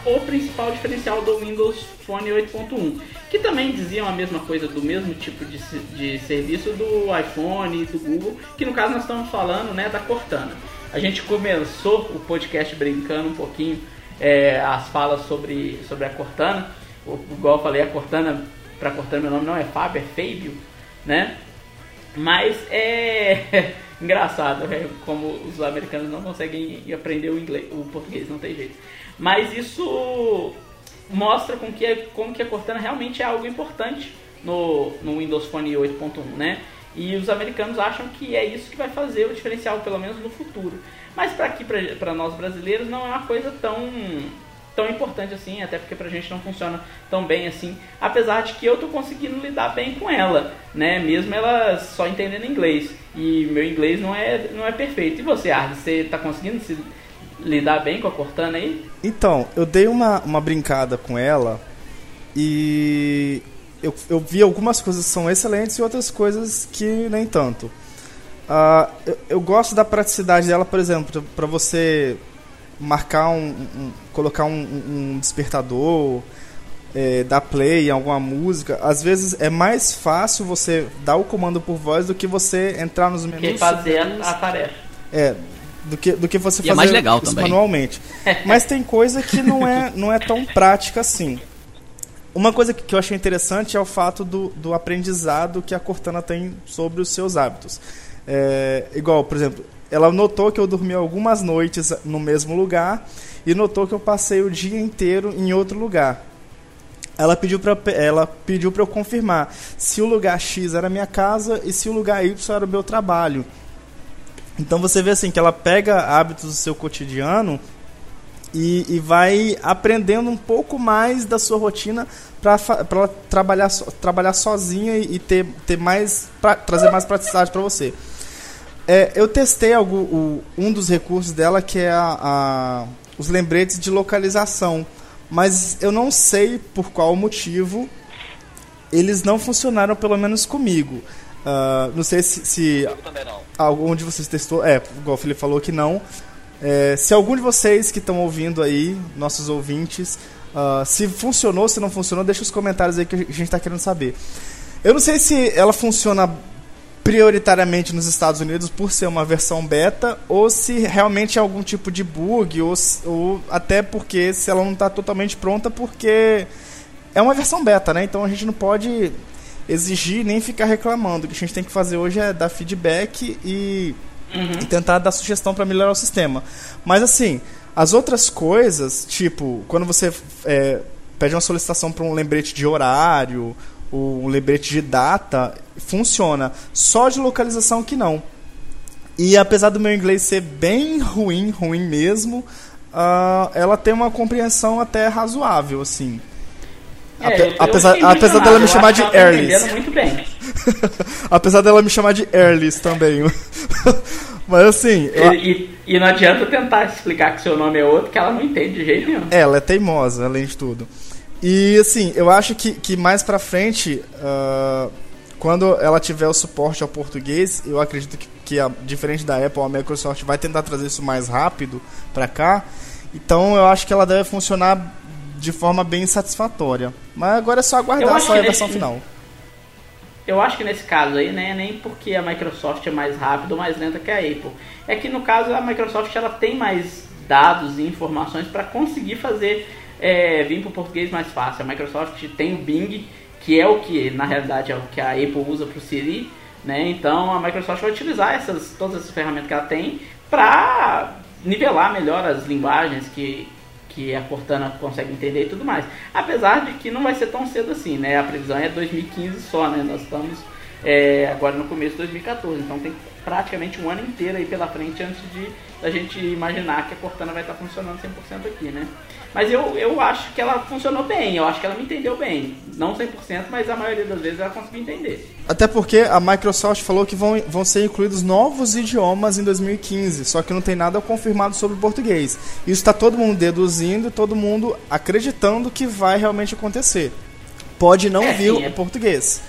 o principal diferencial do Windows Phone 8.1, que também diziam a mesma coisa do mesmo tipo de, de serviço do iPhone e do Google, que no caso nós estamos falando né, da Cortana. A gente começou o podcast brincando um pouquinho é, as falas sobre, sobre a Cortana. O, igual eu falei, a Cortana, para Cortana meu nome não é Fábio, é Fábio, né? Mas é <laughs> engraçado, é como os americanos não conseguem aprender o inglês, o português, não tem jeito. Mas isso mostra com que, como que a Cortana realmente é algo importante no, no Windows Phone 8.1, né? E os americanos acham que é isso que vai fazer o diferencial, pelo menos no futuro. Mas para aqui, para nós brasileiros, não é uma coisa tão tão importante assim, até porque pra gente não funciona tão bem assim, apesar de que eu tô conseguindo lidar bem com ela, né? Mesmo ela só entendendo inglês. E meu inglês não é não é perfeito. E você, Arde, você tá conseguindo se lidar bem com a Cortana aí? Então, eu dei uma, uma brincada com ela e eu, eu vi algumas coisas que são excelentes e outras coisas que nem tanto. Uh, eu, eu, gosto da praticidade dela, por exemplo, para você marcar um, um colocar um, um despertador, é, dar play em alguma música. Às vezes é mais fácil você dar o comando por voz do que você entrar nos menus. Que fazer a, a tarefa. É, do que, do que você e fazer é mais legal também. manualmente. <laughs> Mas tem coisa que não é, não é tão prática assim. Uma coisa que eu achei interessante é o fato do, do aprendizado que a Cortana tem sobre os seus hábitos. É, igual, por exemplo, ela notou que eu dormi algumas noites no mesmo lugar e notou que eu passei o dia inteiro em outro lugar. Ela pediu para ela pediu para eu confirmar se o lugar X era minha casa e se o lugar Y era o meu trabalho. Então você vê assim que ela pega hábitos do seu cotidiano e, e vai aprendendo um pouco mais da sua rotina para trabalhar, trabalhar sozinha e, e ter, ter mais pra, trazer mais praticidade para você. É, eu testei algo, o, um dos recursos dela que é a, a, os lembretes de localização, mas eu não sei por qual motivo eles não funcionaram pelo menos comigo. Uh, não sei se, se... Não algum de vocês testou, é, igual o Felipe falou que não. É, se algum de vocês que estão ouvindo aí, nossos ouvintes, uh, se funcionou, se não funcionou, deixa os comentários aí que a gente está querendo saber. Eu não sei se ela funciona prioritariamente nos Estados Unidos por ser uma versão beta ou se realmente é algum tipo de bug ou, ou até porque se ela não está totalmente pronta porque é uma versão beta, né? Então a gente não pode exigir nem ficar reclamando. O que a gente tem que fazer hoje é dar feedback e, uhum. e tentar dar sugestão para melhorar o sistema. Mas assim, as outras coisas, tipo, quando você é, pede uma solicitação para um lembrete de horário o lembrete de data funciona. Só de localização que não. E apesar do meu inglês ser bem ruim, ruim mesmo, uh, ela tem uma compreensão até razoável, assim. É, apesar eu apesar dela me chamar de muito bem. <laughs> apesar dela me chamar de Airless também. <laughs> Mas assim. E, e, e, não adianta tentar explicar que seu nome é outro, que ela não entende de jeito nenhum. É, ela é teimosa, além de tudo. E assim, eu acho que, que mais pra frente, uh, quando ela tiver o suporte ao português, eu acredito que, que a, diferente da Apple, a Microsoft vai tentar trazer isso mais rápido pra cá. Então eu acho que ela deve funcionar de forma bem satisfatória. Mas agora é só aguardar só a versão nesse, final. Eu acho que nesse caso aí, né, nem porque a Microsoft é mais rápida ou mais lenta que a Apple. É que no caso a Microsoft ela tem mais dados e informações para conseguir fazer é, vir para o português mais fácil. A Microsoft tem o Bing, que é o que na realidade é o que a Apple usa para o Siri, né? Então a Microsoft vai utilizar essas, todas essas ferramentas que ela tem para nivelar melhor as linguagens que, que a Cortana consegue entender e tudo mais. Apesar de que não vai ser tão cedo assim, né? A previsão é 2015 só, né? Nós estamos é, agora no começo de 2014, então tem praticamente um ano inteiro aí pela frente antes de a gente imaginar que a Cortana vai estar funcionando 100% aqui, né? Mas eu, eu acho que ela funcionou bem, eu acho que ela me entendeu bem. Não 100%, mas a maioria das vezes ela conseguiu entender. Até porque a Microsoft falou que vão, vão ser incluídos novos idiomas em 2015, só que não tem nada confirmado sobre o português. Isso está todo mundo deduzindo todo mundo acreditando que vai realmente acontecer. Pode não é, vir sim, o é... português.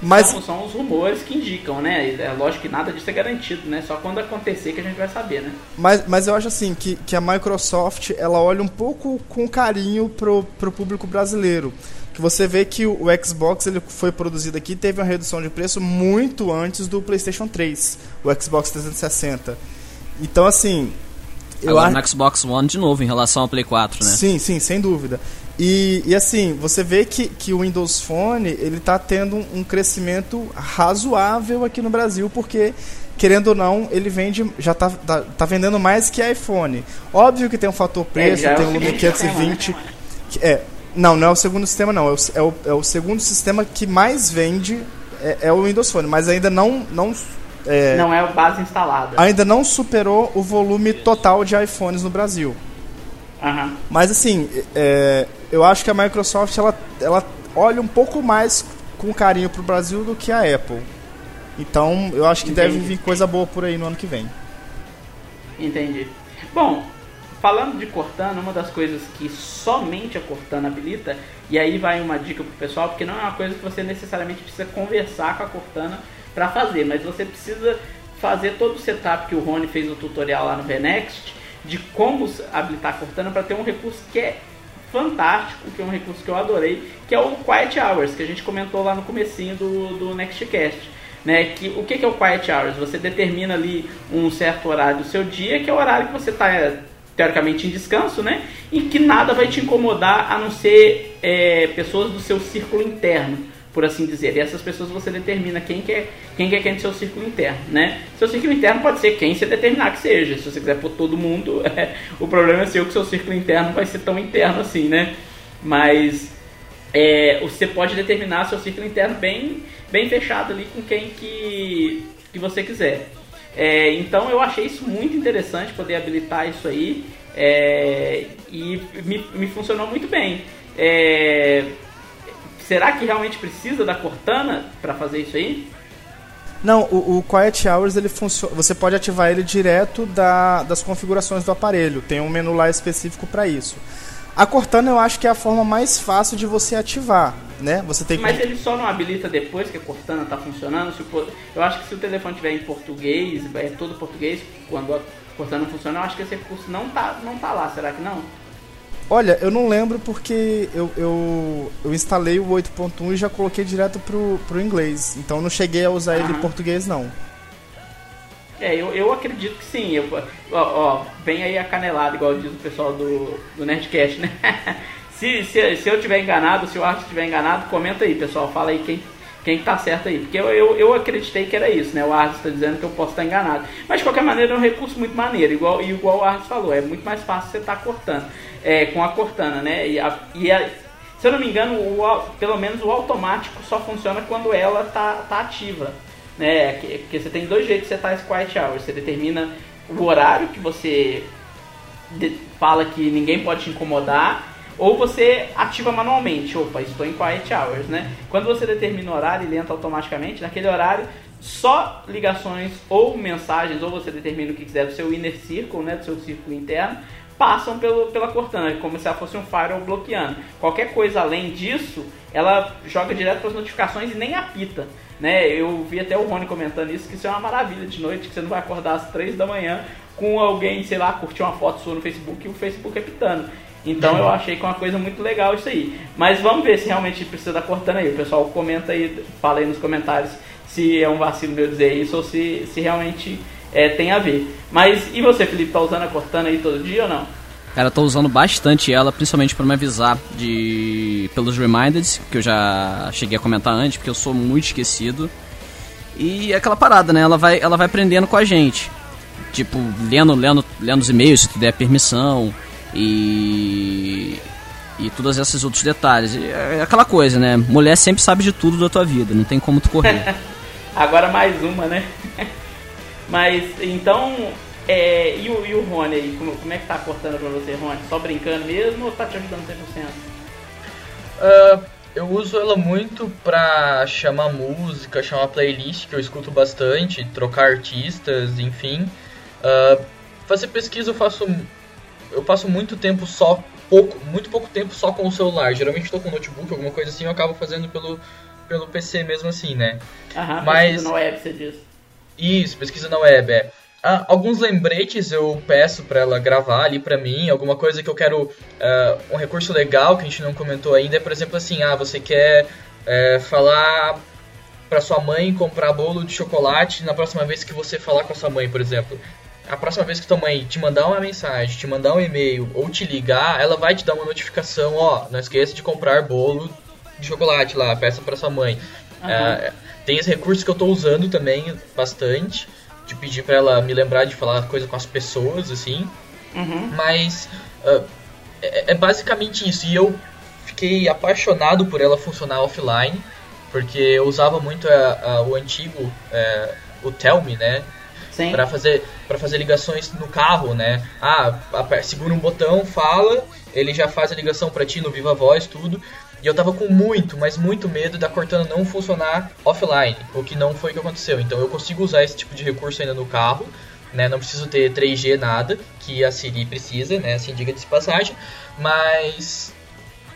Mas... São, são os rumores que indicam, né? É lógico que nada disso é garantido, né? Só quando acontecer que a gente vai saber, né? Mas, mas eu acho assim que, que a Microsoft ela olha um pouco com carinho pro, pro público brasileiro. Que você vê que o, o Xbox ele foi produzido aqui teve uma redução de preço muito antes do PlayStation 3, o Xbox 360. Então assim, eu Agora acho... no Xbox One de novo em relação ao Play 4, né? Sim, sim, sem dúvida. E, e assim, você vê que, que o Windows Phone ele está tendo um crescimento razoável aqui no Brasil, porque querendo ou não, ele vende, já está tá, tá, vendendo mais que iPhone. Óbvio que tem um fator preço, é, tem o Lumia 520. Que, é, não, não é o segundo sistema, não. É o, é o, é o segundo sistema que mais vende é, é, o Windows Phone, mas ainda não. Não é, não é a base instalada. Ainda não superou o volume total de iPhones no Brasil. Uhum. Mas assim, é, eu acho que a Microsoft ela, ela olha um pouco mais com carinho pro Brasil do que a Apple. Então eu acho que Entendi. deve vir coisa boa por aí no ano que vem. Entendi. Bom, falando de Cortana, uma das coisas que somente a Cortana habilita, e aí vai uma dica pro pessoal, porque não é uma coisa que você necessariamente precisa conversar com a Cortana para fazer, mas você precisa fazer todo o setup que o Rony fez no tutorial lá no Renext de como habilitar a Cortana para ter um recurso que é fantástico, que é um recurso que eu adorei, que é o Quiet Hours, que a gente comentou lá no comecinho do, do Nextcast. Né, que, o que, que é o Quiet Hours? Você determina ali um certo horário do seu dia, que é o horário que você está teoricamente em descanso, né? Em que nada vai te incomodar a não ser é, pessoas do seu círculo interno por assim dizer. E essas pessoas você determina quem quer é, quem quer quem do seu círculo interno, né? Seu círculo interno pode ser quem você determinar que seja. Se você quiser pôr todo mundo, <laughs> é, o problema é seu que seu círculo interno vai ser tão interno assim, né? Mas é, você pode determinar seu círculo interno bem, bem fechado ali com quem que, que você quiser. É, então eu achei isso muito interessante poder habilitar isso aí é, e me, me funcionou muito bem. É, Será que realmente precisa da Cortana para fazer isso aí? Não, o, o, Quiet Hours ele funciona. Você pode ativar ele direto da, das configurações do aparelho. Tem um menu lá específico para isso. A Cortana eu acho que é a forma mais fácil de você ativar, né? Você tem que... Mas ele só não habilita depois que a Cortana tá funcionando? O, eu acho que se o telefone tiver em português, é todo português, quando a Cortana funciona, eu acho que esse recurso não tá, não tá lá, será que não? Olha, eu não lembro porque eu, eu, eu instalei o 8.1 e já coloquei direto pro, pro inglês. Então não cheguei a usar ele em português não. É, eu, eu acredito que sim. Eu, ó, ó, vem aí a canelada, igual diz o pessoal do, do Nerdcast, né? <laughs> se, se, se eu tiver enganado, se o Arthur estiver enganado, comenta aí, pessoal. Fala aí quem, quem tá certo aí. Porque eu, eu, eu acreditei que era isso, né? O Arthur está dizendo que eu posso estar enganado. Mas de qualquer maneira é um recurso muito maneiro. Igual, igual o Arthur falou, é muito mais fácil você estar tá cortando. É, com a Cortana, né? E, a, e a, se eu não me engano, o, pelo menos o automático só funciona quando ela tá, tá ativa né? Porque você tem dois jeitos de setar esse quiet hour. Você determina o horário que você fala que ninguém pode te incomodar, ou você ativa manualmente. Opa, estou em quiet hours, né? Quando você determina o horário, ele entra automaticamente. Naquele horário, só ligações ou mensagens, ou você determina o que quiser do seu inner circle, né? Do seu círculo interno, passam pelo, pela Cortana, como se ela fosse um firewall bloqueando. Qualquer coisa além disso, ela joga direto para as notificações e nem apita. Né? Eu vi até o Rony comentando isso, que isso é uma maravilha de noite, que você não vai acordar às 3 da manhã com alguém, sei lá, curtir uma foto sua no Facebook e o Facebook é pitando. Então eu achei que é uma coisa muito legal isso aí. Mas vamos ver se realmente precisa da Cortana aí. O pessoal comenta aí, fala aí nos comentários se é um vacilo meu dizer isso ou se, se realmente é, tem a ver. Mas e você, Felipe, tá usando a Cortana aí todo dia ou não? Cara, eu tô usando bastante ela, principalmente para me avisar de pelos reminders, que eu já cheguei a comentar antes, porque eu sou muito esquecido. E é aquela parada, né? Ela vai, ela vai aprendendo com a gente. Tipo, lendo, lendo, lendo os e-mails, se tu der permissão. E. E todos esses outros detalhes. É aquela coisa, né? Mulher sempre sabe de tudo da tua vida, não tem como tu correr. <laughs> Agora mais uma, né? Mas então é, e, o, e o Rony aí, como, como é que tá cortando pra você, Rony? Só brincando mesmo ou tá te ajudando 100%? Uh, eu uso ela muito pra chamar música, chamar playlist, que eu escuto bastante, trocar artistas, enfim. Uh, fazer pesquisa eu faço. Eu passo muito tempo só, pouco, muito pouco tempo só com o celular. Geralmente estou com notebook, alguma coisa assim, eu acabo fazendo pelo, pelo PC mesmo assim, né? Aham, Mas, web, você diz. Isso, pesquisa na web, é. Ah, alguns lembretes eu peço para ela gravar ali para mim, alguma coisa que eu quero. Uh, um recurso legal que a gente não comentou ainda é, por exemplo, assim: ah, você quer uh, falar para sua mãe comprar bolo de chocolate na próxima vez que você falar com a sua mãe, por exemplo. A próxima vez que tua mãe te mandar uma mensagem, te mandar um e-mail ou te ligar, ela vai te dar uma notificação: ó, não esqueça de comprar bolo de chocolate lá, peça para sua mãe. Uhum. Uh, tem esse recurso que eu estou usando também bastante de pedir para ela me lembrar de falar coisa com as pessoas, assim. Uhum. Mas uh, é, é, basicamente isso. E eu fiquei apaixonado por ela funcionar offline, porque eu usava muito a, a, o antigo, é, o Tell Me, né? para fazer para fazer ligações no carro, né? Ah, segura um botão, fala, ele já faz a ligação para ti no Viva Voz, tudo. E eu tava com muito, mas muito medo da Cortana não funcionar offline, o que não foi o que aconteceu. Então eu consigo usar esse tipo de recurso ainda no carro, né? Não preciso ter 3G nada, que a Siri precisa, né? Assim, diga de passagem. Mas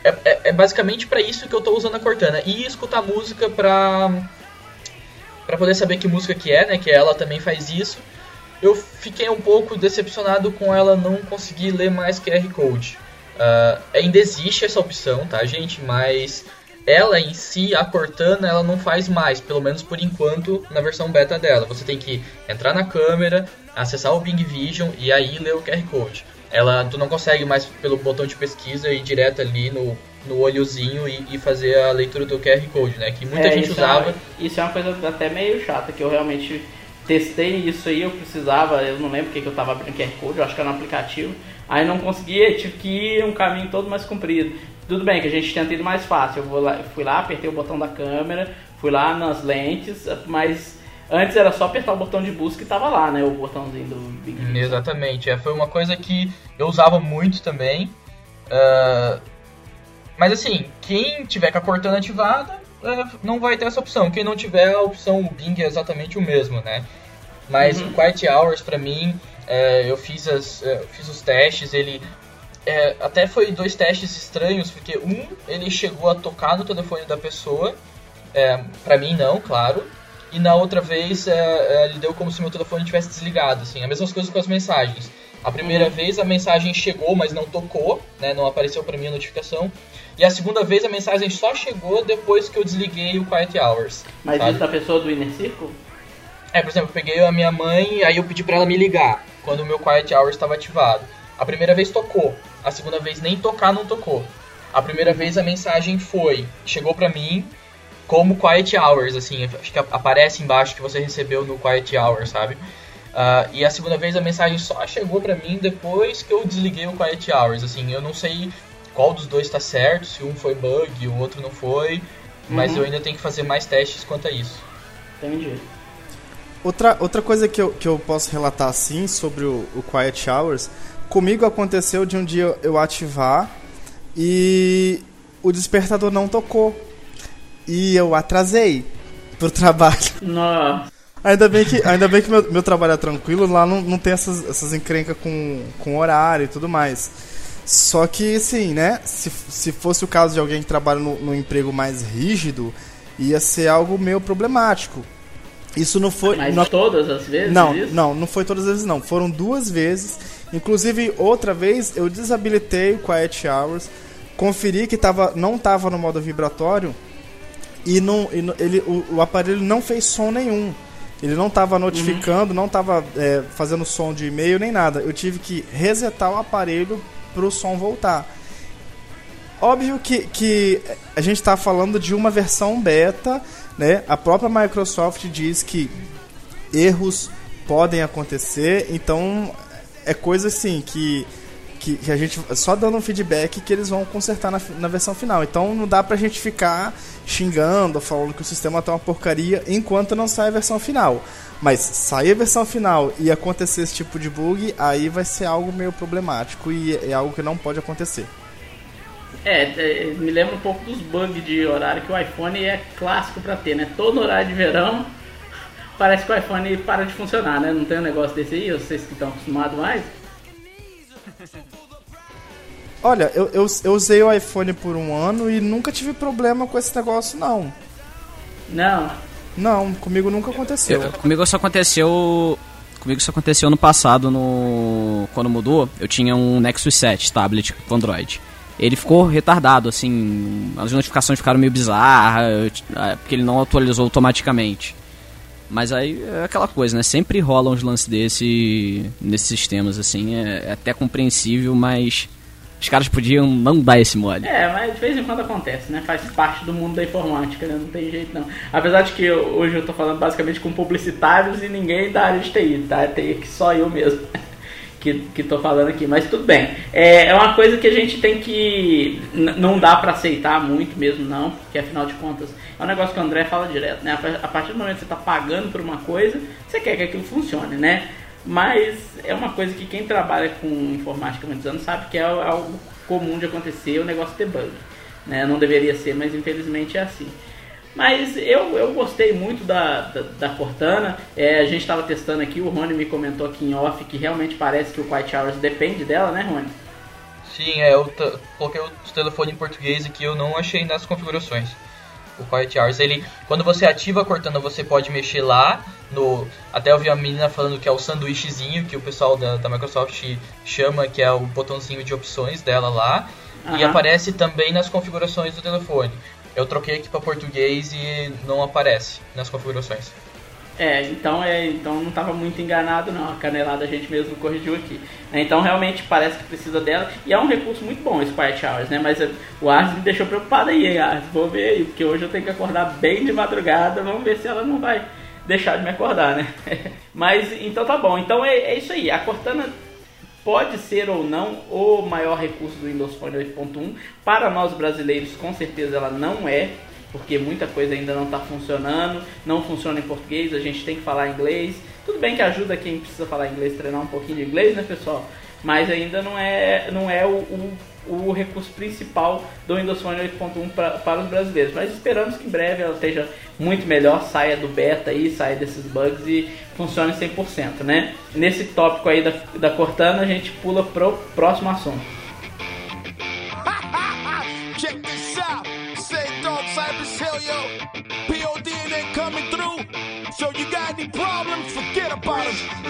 é, é, é basicamente para isso que eu tô usando a Cortana. E escutar música pra, pra poder saber que música que é, né? Que ela também faz isso. Eu fiquei um pouco decepcionado com ela não conseguir ler mais QR Code. Uh, ainda existe essa opção, tá, gente? Mas ela em si, a Cortana, ela não faz mais, pelo menos por enquanto, na versão beta dela. Você tem que entrar na câmera, acessar o Bing Vision e aí ler o QR Code. Ela, tu não consegue mais pelo botão de pesquisa ir direto ali no, no olhozinho e, e fazer a leitura do QR Code, né? Que muita é, gente usava. É, isso é uma coisa até meio chata, que eu realmente testei isso aí, eu precisava, eu não lembro o que, que eu tava abrindo QR Code, eu acho que era no aplicativo. Aí não conseguia, tive que ir um caminho todo mais comprido. Tudo bem que a gente tenta ir mais fácil. Eu lá, fui lá, apertei o botão da câmera, fui lá nas lentes, mas antes era só apertar o botão de busca e tava lá, né? O botãozinho do Big Exatamente, é, foi uma coisa que eu usava muito também. Uh, mas assim, quem tiver com a Cortana ativada, uh, não vai ter essa opção. Quem não tiver, a opção o Bing é exatamente o mesmo, né? Mas uhum. o Quiet Hours, pra mim, é, eu fiz, as, é, fiz os testes, ele é, até foi dois testes estranhos, porque um, ele chegou a tocar no telefone da pessoa, é, pra mim não, claro, e na outra vez é, é ele deu como se meu telefone tivesse desligado, assim, a mesma coisa com as mensagens. A primeira uhum. vez a mensagem chegou, mas não tocou, né, não apareceu para mim a notificação. E a segunda vez a mensagem só chegou depois que eu desliguei o Quiet Hours. Mas sabe? isso da pessoa do Inner Circle? É, por exemplo, eu peguei a minha mãe e aí eu pedi para ela me ligar quando o meu Quiet Hours estava ativado. A primeira vez tocou, a segunda vez nem tocar não tocou. A primeira vez a mensagem foi, chegou pra mim como Quiet Hours, assim, acho que aparece embaixo que você recebeu no Quiet Hours, sabe? Uh, e a segunda vez a mensagem só chegou pra mim depois que eu desliguei o Quiet Hours, assim, eu não sei qual dos dois tá certo, se um foi bug e o outro não foi, mas uhum. eu ainda tenho que fazer mais testes quanto a isso. Entendi. Outra, outra coisa que eu, que eu posso relatar assim sobre o, o Quiet Hours Comigo aconteceu de um dia eu ativar e o despertador não tocou. E eu atrasei pro <laughs> trabalho. Nossa. Ainda bem que, ainda bem que meu, meu trabalho é tranquilo, lá não, não tem essas, essas encrencas com, com horário e tudo mais. Só que, sim, né? Se, se fosse o caso de alguém que trabalha no, no emprego mais rígido, ia ser algo meio problemático. Isso não foi. Mas não, todas as vezes? Não, isso? não, não foi todas as vezes, não. Foram duas vezes. Inclusive, outra vez eu desabilitei o Quiet Hours, conferi que tava, não estava no modo vibratório e, não, e ele, o, o, aparelho não fez som nenhum. Ele não estava notificando, uhum. não estava é, fazendo som de e-mail nem nada. Eu tive que resetar o aparelho para o som voltar. Óbvio que, que a gente está falando de uma versão beta, né? A própria Microsoft diz que erros podem acontecer, então é coisa assim que, que, a gente só dando um feedback que eles vão consertar na, na versão final. Então não dá pra gente ficar xingando, falando que o sistema tá uma porcaria enquanto não sai a versão final. Mas sair a versão final e acontecer esse tipo de bug, aí vai ser algo meio problemático e é algo que não pode acontecer. É, é me lembra um pouco dos bugs de horário que o iPhone é clássico para ter, né? Todo horário de verão <laughs> parece que o iPhone para de funcionar, né? Não tem um negócio desse aí, vocês que estão acostumados mais? Olha, eu, eu, eu, usei o iPhone por um ano e nunca tive problema com esse negócio, não. Não? Não, comigo nunca aconteceu. Eu, comigo só aconteceu. Comigo isso aconteceu no passado, no quando mudou, eu tinha um Nexus 7 tablet com Android. Ele ficou retardado, assim, as notificações ficaram meio bizarras, é, porque ele não atualizou automaticamente. Mas aí é aquela coisa, né? Sempre rolam uns lances desse nesses sistemas, assim. É, é, até compreensível, mas os caras podiam não dar esse mole. É, mas de vez em quando acontece, né? Faz parte do mundo da informática, né? Não tem jeito não. Apesar de que eu, hoje eu tô falando basicamente com publicitários e ninguém da área de TI, tá? TI que só eu mesmo. Que, que tô falando aqui, mas tudo bem. É, é uma coisa que a gente tem que. não dá para aceitar muito mesmo, não, porque afinal de contas é um negócio que o André fala direto, né? A partir do momento que você tá pagando por uma coisa, você quer que aquilo funcione, né? Mas é uma coisa que quem trabalha com informática há muitos anos sabe que é algo comum de acontecer o negócio ter bug. Né? Não deveria ser, mas infelizmente é assim. Mas eu, eu gostei muito da, da, da Cortana. É, a gente estava testando aqui, o Rony me comentou aqui em off que realmente parece que o Quiet Hours depende dela, né, Rony? Sim, é, eu coloquei o telefone em português aqui, eu não achei nas configurações. O Quiet Hours, ele, quando você ativa a Cortana, você pode mexer lá no. Até eu vi a menina falando que é o sanduíchezinho que o pessoal da, da Microsoft chama, que é o botãozinho de opções dela lá. Uhum. E aparece também nas configurações do telefone. Eu troquei aqui para português e não aparece nas configurações. É, então é, então não estava muito enganado não, a canelada a gente mesmo corrigiu aqui. Então realmente parece que precisa dela e é um recurso muito bom esse Quiet Hours, né? Mas o Ars me deixou preocupado aí, Ars. Vou ver aí, porque hoje eu tenho que acordar bem de madrugada, vamos ver se ela não vai deixar de me acordar, né? <laughs> Mas então tá bom. Então é, é isso aí. A Cortana pode ser ou não o maior recurso do Windows Phone 8.1. Para nós brasileiros, com certeza ela não é, porque muita coisa ainda não está funcionando, não funciona em português, a gente tem que falar inglês. Tudo bem que ajuda quem precisa falar inglês, treinar um pouquinho de inglês, né, pessoal? Mas ainda não é, não é o, o o recurso principal do Windows Phone 8.1 para os brasileiros. Mas esperamos que em breve ela esteja muito melhor, saia do beta aí, saia desses bugs e funcione 100%, né? Nesse tópico aí da, da Cortana, a gente pula pro próximo assunto. <laughs>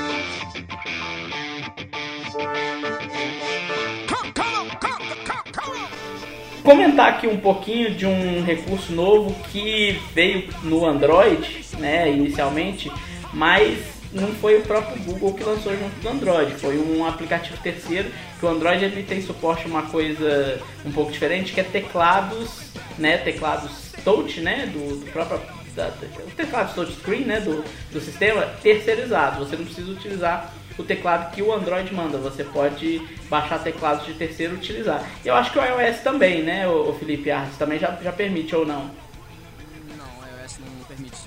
Comentar aqui um pouquinho de um recurso novo que veio no Android, né, inicialmente, mas não foi o próprio Google que lançou junto do Android, foi um aplicativo terceiro, que o Android ele tem suporte a uma coisa um pouco diferente, que é teclados, né, teclados touch, né, do, do próprio da, o teclado touchscreen, né, do, do sistema terceirizado. Você não precisa utilizar o teclado que o Android manda. Você pode baixar teclados de terceiro e utilizar. Eu acho que o iOS também, né, o, o Felipe Artes também já, já permite ou não?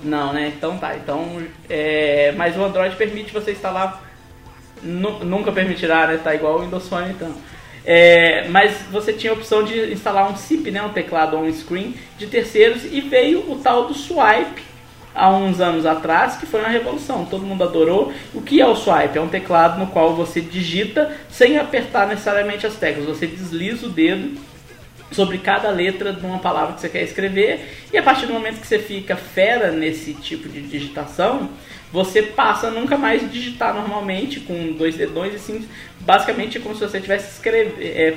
Não, né? Então tá. Então, é... mas o Android permite você instalar. nunca permitirá, né? Tá igual o Windows Phone então. É... mas você tinha a opção de instalar um SIP, né? Um teclado on-screen de terceiros e veio o tal do swipe há uns anos atrás, que foi uma revolução. Todo mundo adorou. O que é o swipe? É um teclado no qual você digita sem apertar necessariamente as teclas. Você desliza o dedo sobre cada letra de uma palavra que você quer escrever. E a partir do momento que você fica fera nesse tipo de digitação, você passa a nunca mais digitar normalmente com dois dedões e sim, basicamente é como se você tivesse escrever, é,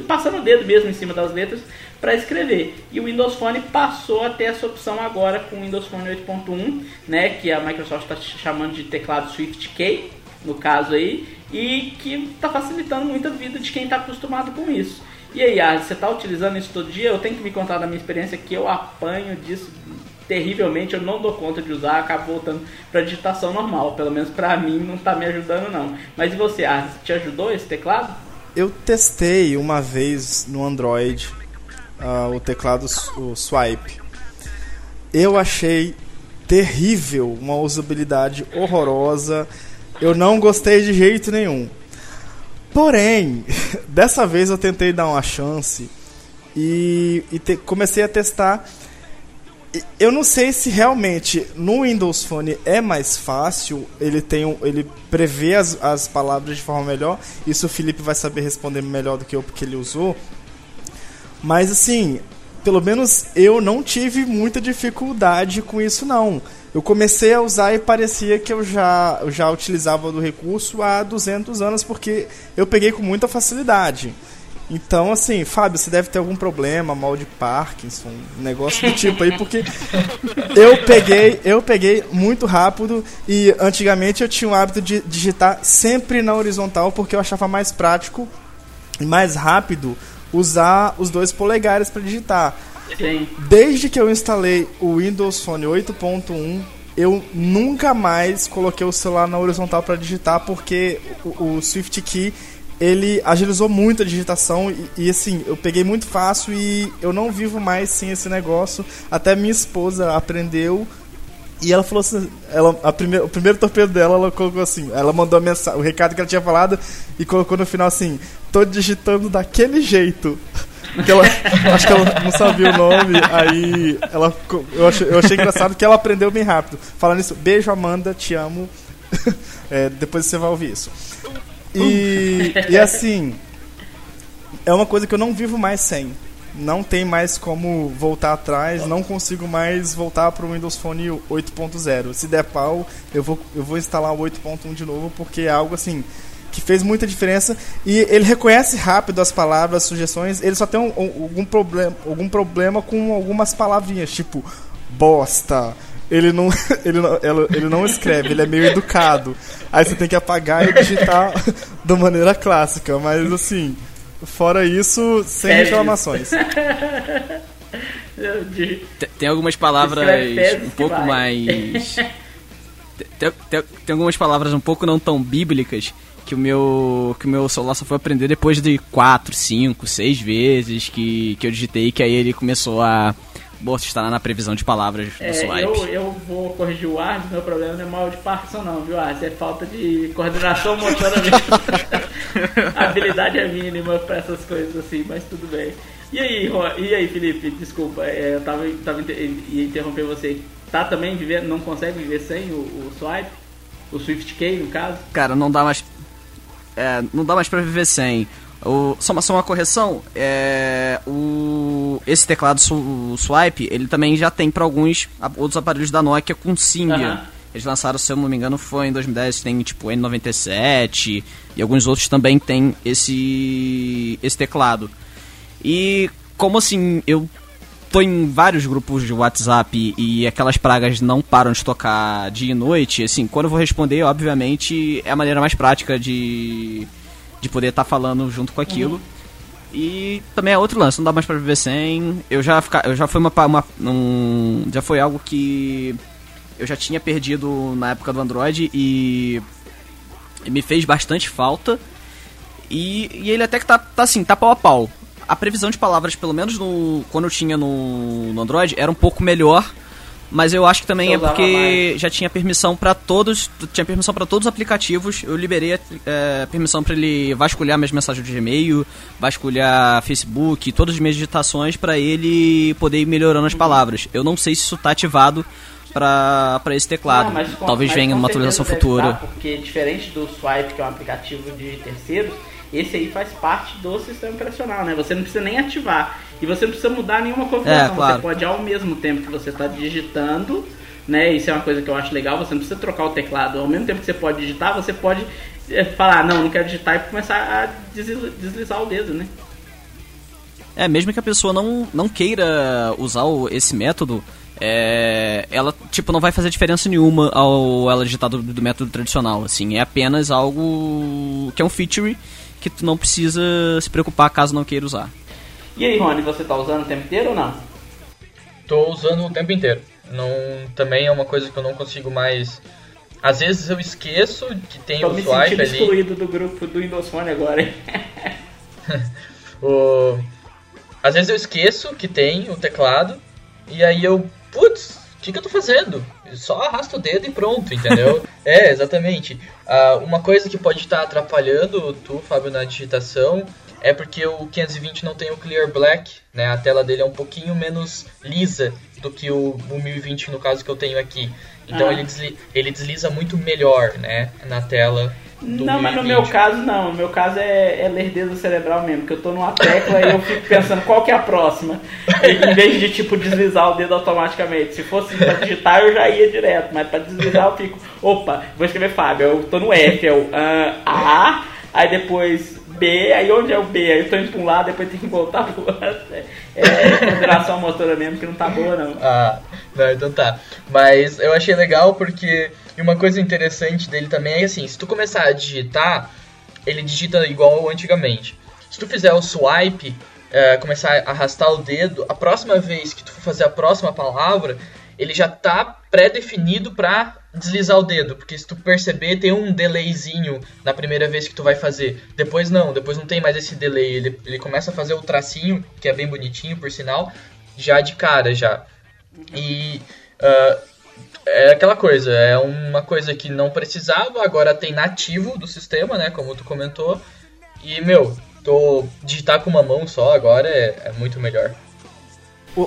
passando o dedo mesmo em cima das letras para escrever. E o Windows Phone passou a ter essa opção agora com o Windows Phone 8.1, né, que a Microsoft está chamando de teclado SwiftKey, no caso aí, e que está facilitando muito a vida de quem está acostumado com isso. E aí, ah, você está utilizando isso todo dia? Eu tenho que me contar da minha experiência que eu apanho disso terrivelmente, eu não dou conta de usar, acabo voltando para digitação normal. Pelo menos para mim não está me ajudando não. Mas e você, ah, te ajudou esse teclado? Eu testei uma vez no Android uh, o teclado o Swipe. Eu achei terrível, uma usabilidade horrorosa. Eu não gostei de jeito nenhum. Porém, <laughs> dessa vez eu tentei dar uma chance e, e te, comecei a testar. Eu não sei se realmente no Windows Phone é mais fácil, ele tem um, ele prevê as, as palavras de forma melhor. Isso o Felipe vai saber responder melhor do que eu porque ele usou. Mas assim, pelo menos eu não tive muita dificuldade com isso não. Eu comecei a usar e parecia que eu já, eu já utilizava do recurso há 200 anos porque eu peguei com muita facilidade. Então, assim, Fábio, você deve ter algum problema, mal de Parkinson, um negócio do tipo aí, porque <laughs> eu peguei, eu peguei muito rápido e antigamente eu tinha o hábito de digitar sempre na horizontal porque eu achava mais prático e mais rápido usar os dois polegares para digitar. Sim. Desde que eu instalei o Windows Phone 8.1, eu nunca mais coloquei o celular na horizontal para digitar porque o, o Swift Key ele agilizou muito a digitação e, e, assim, eu peguei muito fácil e eu não vivo mais sem esse negócio. Até minha esposa aprendeu e ela falou assim, ela, a primeira, o primeiro torpedo dela, ela colocou assim, ela mandou a mensagem, o recado que ela tinha falado e colocou no final assim, tô digitando daquele jeito. Que ela, acho que ela não sabia o nome, aí ela, eu, achei, eu achei engraçado que ela aprendeu bem rápido. Falando isso, beijo Amanda, te amo. <laughs> É, depois você vai ouvir isso. E, e assim, é uma coisa que eu não vivo mais sem. Não tem mais como voltar atrás, não consigo mais voltar para o Windows Phone 8.0. Se der pau, eu vou, eu vou instalar o 8.1 de novo, porque é algo assim que fez muita diferença e ele reconhece rápido as palavras, as sugestões. Ele só tem um, um, algum problema, algum problema com algumas palavrinhas, tipo bosta. Ele não, <laughs> ele não, ele não escreve, ele é meio educado. Aí você tem que apagar e digitar <laughs> da maneira clássica, mas assim, fora isso, sem é reclamações. <laughs> tem algumas palavras um pouco mais. Tem, tem, tem, algumas palavras um pouco não tão bíblicas que o meu que o meu celular só foi aprender depois de 4, 5, 6 vezes que, que eu digitei, que aí ele começou a Boa, você está na previsão de palavras é, swipe. Eu, eu vou corrigir o Arnes, meu problema não é mal de Parkinson não, viu Arnes? É falta de coordenação motora mesmo. A <laughs> habilidade é mínima para essas coisas assim, mas tudo bem. E aí, e aí Felipe, desculpa, é, eu tava, tava ia interromper você. Tá também vivendo, não consegue viver sem o, o swipe? O Swift Key, no caso? Cara, não dá mais é, não dá mais pra viver sem. O, só, uma, só uma correção, é, o, esse teclado swipe, ele também já tem para alguns outros aparelhos da Nokia com Symbian. Uhum. Eles lançaram, se eu não me engano, foi em 2010, tem tipo N97 e alguns outros também tem esse esse teclado. E como assim, eu tô em vários grupos de WhatsApp e aquelas pragas não param de tocar dia e noite, assim, quando eu vou responder, obviamente, é a maneira mais prática de, de poder estar tá falando junto com aquilo. Uhum. E também é outro lance, não dá mais pra viver sem. Eu já, fica, eu já foi uma, uma um, já foi algo que eu já tinha perdido na época do Android e, e me fez bastante falta. E, e, ele até que tá, tá assim, tá pau a pau a previsão de palavras, pelo menos no, quando eu tinha no, no Android, era um pouco melhor. Mas eu acho que também é porque mais. já tinha permissão para todos, tinha permissão para todos os aplicativos. Eu liberei é, permissão para ele vasculhar minhas mensagens de e-mail, vasculhar Facebook, todas as minhas digitações para ele poder ir melhorando as uhum. palavras. Eu não sei se isso tá ativado para esse teclado. Não, com, Talvez venha numa atualização futura. porque diferente do Swipe, que é um aplicativo de terceiros, esse aí faz parte do sistema operacional, né? Você não precisa nem ativar e você não precisa mudar nenhuma configuração. É, claro. Você pode ao mesmo tempo que você está digitando, né? Isso é uma coisa que eu acho legal. Você não precisa trocar o teclado. Ao mesmo tempo que você pode digitar, você pode é, falar, não, não quero digitar e começar a deslizar o dedo, né? É, mesmo que a pessoa não, não queira usar o, esse método, é, ela tipo não vai fazer diferença nenhuma ao ela digitar do, do, método tradicional assim é apenas algo que é um feature que tu não precisa se preocupar caso não queira usar. E aí, Rony, você tá usando o tempo inteiro ou não? Tô usando o tempo inteiro. Não, também é uma coisa que eu não consigo mais. Às vezes eu esqueço que tem Tô o swipe ali. Tô me excluído do grupo do Windows Phone agora, hein? <laughs> o... Às vezes eu esqueço que tem o teclado e aí eu, putz, que, que eu tô fazendo? Só arrasta o dedo e pronto, entendeu? <laughs> é, exatamente. Uh, uma coisa que pode estar atrapalhando tu, Fábio, na digitação é porque o 520 não tem o Clear Black, né? A tela dele é um pouquinho menos lisa do que o, o 1020 no caso que eu tenho aqui. Então ah. ele, ele desliza muito melhor, né? Na tela não, mas no meu caso não. No meu caso é, é lerdeza cerebral mesmo, que eu tô numa tecla e eu fico pensando qual que é a próxima. em vez de tipo deslizar o dedo automaticamente. Se fosse pra digitar eu já ia direto, mas pra deslizar eu fico, opa, vou escrever Fábio, eu tô no F, é o A, aí depois B, aí onde é o B? Aí eu tô indo pra um lado, depois tem que voltar pro outro. É, é consideração motora mesmo, que não tá boa não. Ah, não, então tá. Mas eu achei legal porque uma coisa interessante dele também é assim, se tu começar a digitar, ele digita igual antigamente. Se tu fizer o swipe, é, começar a arrastar o dedo, a próxima vez que tu for fazer a próxima palavra, ele já tá pré-definido para deslizar o dedo, porque se tu perceber tem um delayzinho na primeira vez que tu vai fazer. Depois não, depois não tem mais esse delay, ele, ele começa a fazer o tracinho, que é bem bonitinho por sinal, já de cara já. E uh, é aquela coisa, é uma coisa que não precisava, agora tem nativo do sistema, né? Como tu comentou. E, meu, tô digitar com uma mão só agora é, é muito melhor.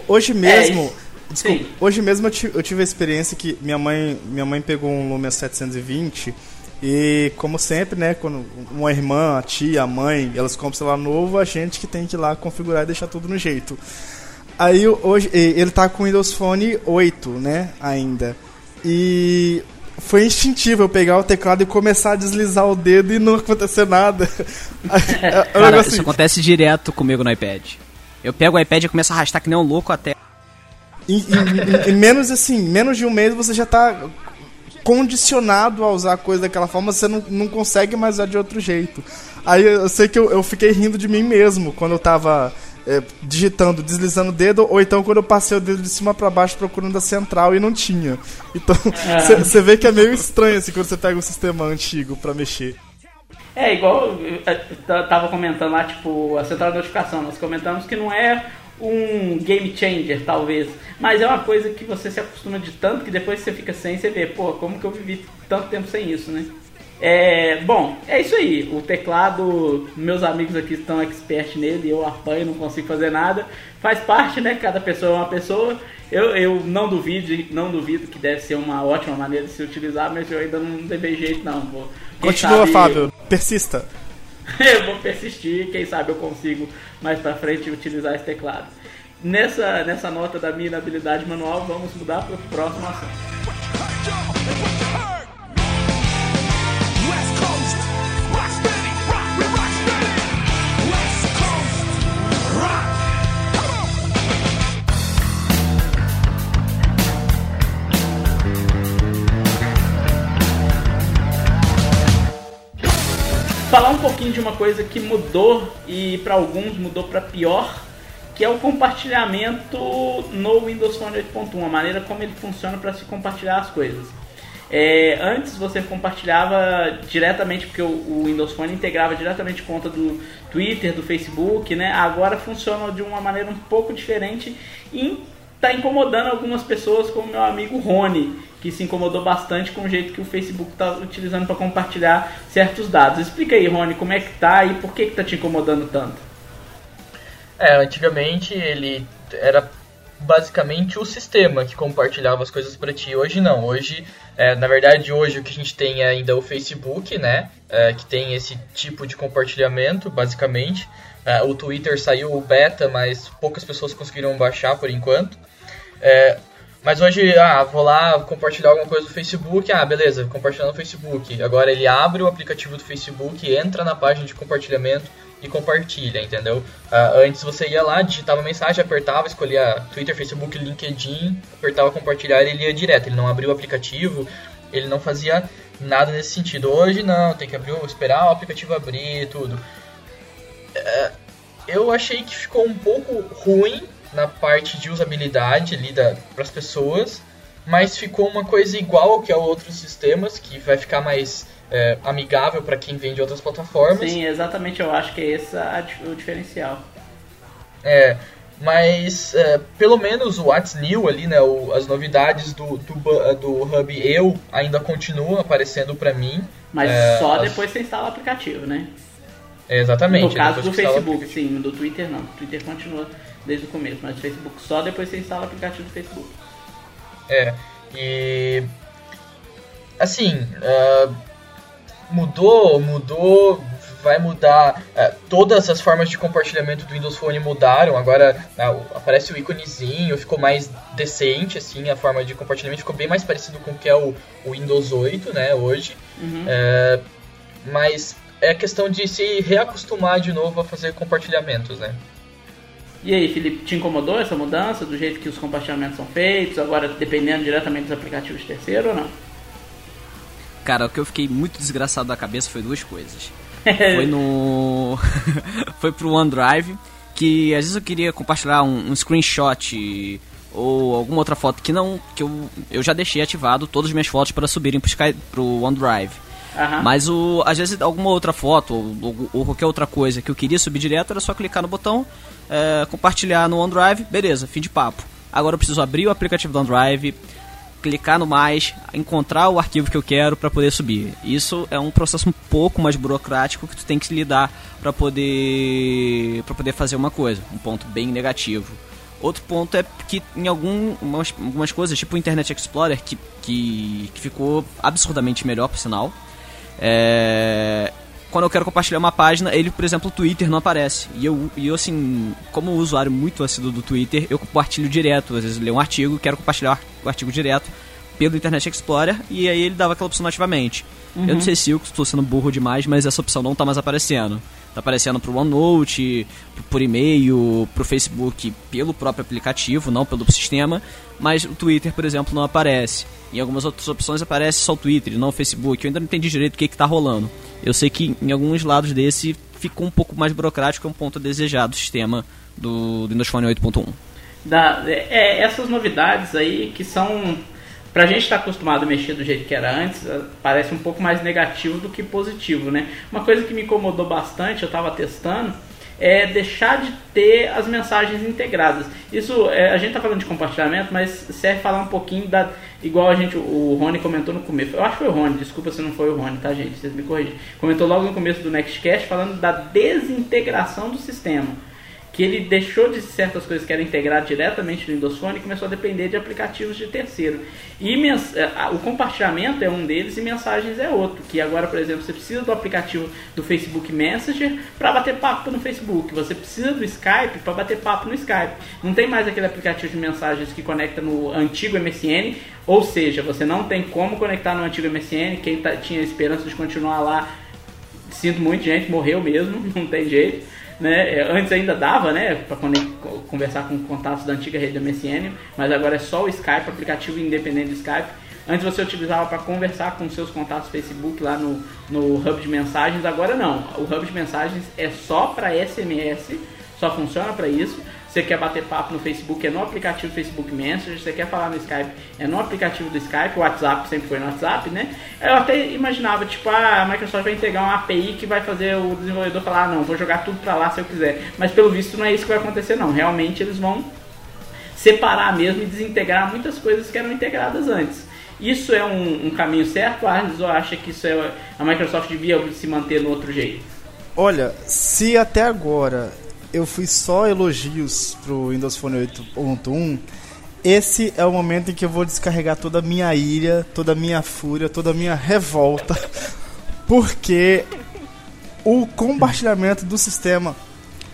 Hoje mesmo. É desculpa, hoje mesmo eu tive, eu tive a experiência que minha mãe, minha mãe pegou um Lumia 720 e, como sempre, né, quando uma irmã, a tia, a mãe, elas compram celular novo, a gente que tem que ir lá configurar e deixar tudo no jeito. Aí hoje ele tá com o Windows Phone 8, né, ainda. E foi instintivo eu pegar o teclado e começar a deslizar o dedo e não acontecer nada. <laughs> É, Cara, assim. isso acontece direto comigo no iPad. Eu pego o iPad e começo a arrastar que nem um louco até. Em, em, em, menos assim, menos de um mês você já está condicionado a usar a coisa daquela forma, você não, não consegue mais usar de outro jeito. Aí eu sei que eu, eu fiquei rindo de mim mesmo quando eu tava é, digitando, deslizando o dedo, ou então quando eu passei o dedo de cima para baixo procurando a central e não tinha. Então, você é. vê que é meio estranho assim quando você pega um sistema antigo para mexer. É, igual eu tava comentando lá, tipo, a central de notificação, nós comentamos que não é um game changer, talvez, mas é uma coisa que você se acostuma de tanto que depois você fica sem, você vê, pô, como que eu vivi tanto tempo sem isso, né? É, bom, é isso aí. O teclado, meus amigos aqui estão expert nele, eu apanho, não consigo fazer nada. Faz parte, né? Cada pessoa é uma pessoa. Eu, eu não duvido, não duvido que deve ser uma ótima maneira de se utilizar, mas eu ainda não levei jeito não. Vou, Continua, sabe, Fábio. Persista. <laughs> eu vou persistir, quem sabe eu consigo mais pra frente utilizar esse teclado. nessa, nessa nota da minha inabilidade manual, vamos mudar para o próximo assunto. Falar um pouquinho de uma coisa que mudou e para alguns mudou para pior, que é o compartilhamento no Windows Phone 8.1, a maneira como ele funciona para se compartilhar as coisas. É, antes você compartilhava diretamente, porque o, o, Windows Phone integrava diretamente conta do Twitter, do Facebook, né? Agora funciona de uma maneira um pouco diferente e está incomodando algumas pessoas, como meu amigo Rony, que se incomodou bastante com o jeito que o Facebook está utilizando para compartilhar certos dados. Explica aí, Rony, como é que tá e por que está te incomodando tanto? É, antigamente ele era basicamente o sistema que compartilhava as coisas para ti. Hoje não. Hoje, é, na verdade, hoje o que a gente tem é ainda o Facebook, né? É, que tem esse tipo de compartilhamento, basicamente. É, o Twitter saiu o beta, mas poucas pessoas conseguiram baixar por enquanto. É, mas hoje, ah, vou lá compartilhar alguma coisa do Facebook, ah, beleza, compartilhar no Facebook. Agora ele abre o aplicativo do Facebook, entra na página de compartilhamento e compartilha, entendeu? Ah, antes você ia lá, digitava mensagem, apertava, escolhia Twitter, Facebook, LinkedIn, apertava compartilhar e ele ia direto. Ele não abriu o aplicativo, ele não fazia nada nesse sentido. Hoje não, tem que abrir, esperar o aplicativo abrir tudo. É, eu achei que ficou um pouco ruim na parte de usabilidade ali para as pessoas, mas ficou uma coisa igual que a outros sistemas, que vai ficar mais é, amigável para quem vende outras plataformas. Sim, exatamente, eu acho que é esse o diferencial. É, mas é, pelo menos o What's New ali, né, o, as novidades do, do, do Hub Eu ainda continuam aparecendo para mim. Mas é, só as... depois você instala o aplicativo, né? É, exatamente. No caso do Facebook, sim, do Twitter não. O Twitter continua desde o começo, mas o Facebook só depois você instala o aplicativo do Facebook. É, e. Assim, uh, mudou, mudou, vai mudar. Uh, todas as formas de compartilhamento do Windows Phone mudaram. Agora uh, aparece o íconezinho, ficou mais decente, assim, a forma de compartilhamento ficou bem mais parecido com o que é o, o Windows 8, né, hoje. Uhum. mas é questão de se reacostumar de novo a fazer compartilhamentos, né? E aí, Felipe, te incomodou essa mudança do jeito que os compartilhamentos são feitos, agora dependendo diretamente dos aplicativos terceiro ou não? Cara, o que eu fiquei muito desgraçado da cabeça foi duas coisas. <laughs> foi no. <laughs> foi pro OneDrive, que às vezes eu queria compartilhar um, um screenshot ou alguma outra foto que não. que eu, eu já deixei ativado todas as minhas fotos para subirem pro, Sky, pro OneDrive. Mas o, às vezes alguma outra foto ou, ou, qualquer outra coisa que eu queria subir direto era só clicar no botão, é, compartilhar no OneDrive, beleza, fim de papo. Agora eu preciso abrir o aplicativo do OneDrive, clicar no mais, encontrar o arquivo que eu quero para poder subir. Isso é um processo um pouco mais burocrático que tu tem que lidar para poder para poder fazer uma coisa, um ponto bem negativo. Outro ponto é que em algumas, algumas coisas, tipo o Internet Explorer, que, que, que ficou absurdamente melhor, por sinal, é, quando eu quero compartilhar uma página, ele, por exemplo, o Twitter não aparece. E eu, e eu assim, como usuário muito assíduo do Twitter, eu compartilho direto. Às vezes leio um artigo, quero compartilhar o artigo direto pelo Internet Explorer, e aí ele dava aquela opção nativamente. Uhum. Eu não sei se eu estou sendo burro demais, mas essa opção não está mais aparecendo. Tá aparecendo pro OneNote, por e-mail, pro Facebook, pelo próprio aplicativo, não pelo sistema, mas o Twitter, por exemplo, não aparece. Em algumas outras opções aparece só o Twitter, não o Facebook. Eu ainda não entendi direito o que está rolando. Eu sei que em alguns lados desse ficou um pouco mais burocrático, é um ponto desejado do sistema do, do Windows Phone 8.1. Da, é, essas novidades aí que são pra gente estar tá acostumado a mexer do jeito que era antes, eh, parece um pouco mais negativo do que positivo, né? Uma coisa que me incomodou bastante, eu estava testando, é deixar de ter as mensagens integradas. Isso, é, a gente está falando de compartilhamento, mas serve falar um pouquinho da. Igual a gente, o Rony comentou no começo. Eu acho que foi o Rony, desculpa se não foi o Rony, tá, gente? Vocês me corrigem. Comentou logo no começo do Nextcast falando da desintegração do sistema. Que ele deixou de certas coisas que eram integradas diretamente no Windows Phone e começou a depender de aplicativos de terceiro. E eh, o compartilhamento é um deles e mensagens é outro. Que agora, por exemplo, você precisa do aplicativo do Facebook Messenger para bater papo no Facebook. Você precisa do Skype para bater papo no Skype. Não tem mais aquele aplicativo de mensagens que conecta no antigo MSN. Ou seja, você não tem como conectar no antigo MSN. Quem tá, tinha esperança de continuar lá, sinto muito, gente, morreu mesmo, <laughs> não tem jeito. Né? É, antes ainda dava, né, para conversar com contatos da antiga rede da MSN, mas agora é só o Skype, aplicativo independente do Skype. Antes você utilizava para conversar com seus contatos Facebook lá no, no hub de mensagens, agora não. O hub de mensagens é só para SMS, só funciona para isso. Você quer bater papo no Facebook, é no aplicativo Facebook Messenger. Você quer falar no Skype, é no aplicativo do Skype. O WhatsApp sempre foi no WhatsApp, né? Eu até imaginava, tipo, ah, a Microsoft vai entregar uma API que vai fazer o desenvolvedor falar, ah, não, vou jogar tudo pra lá se eu quiser. Mas pelo visto não é isso que vai acontecer, não. Realmente eles vão separar mesmo e desintegrar muitas coisas que eram integradas antes. Isso é um, um caminho certo, Arnes, ou acha que isso é, a Microsoft devia se manter no outro jeito? Olha, se até agora eu fui só elogios pro Windows Phone 8.1, esse é o momento em que eu vou descarregar toda a minha ira, toda a minha fúria, toda a minha revolta, <laughs> porque o compartilhamento do sistema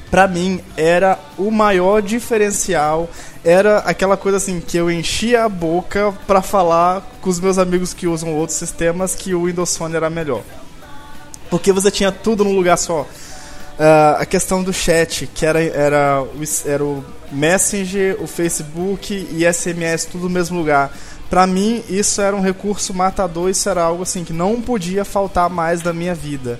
para mim era o maior diferencial, era aquela coisa assim que eu enchia a boca para falar com os meus amigos que usam outros sistemas que o Windows Phone era melhor. Porque você tinha tudo num lugar só uh, a questão do chat, que era, era, era o Messenger, o Facebook e SMS tudo no mesmo lugar. Para mim, isso era um recurso matador, isso era algo assim que não podia faltar mais da minha vida.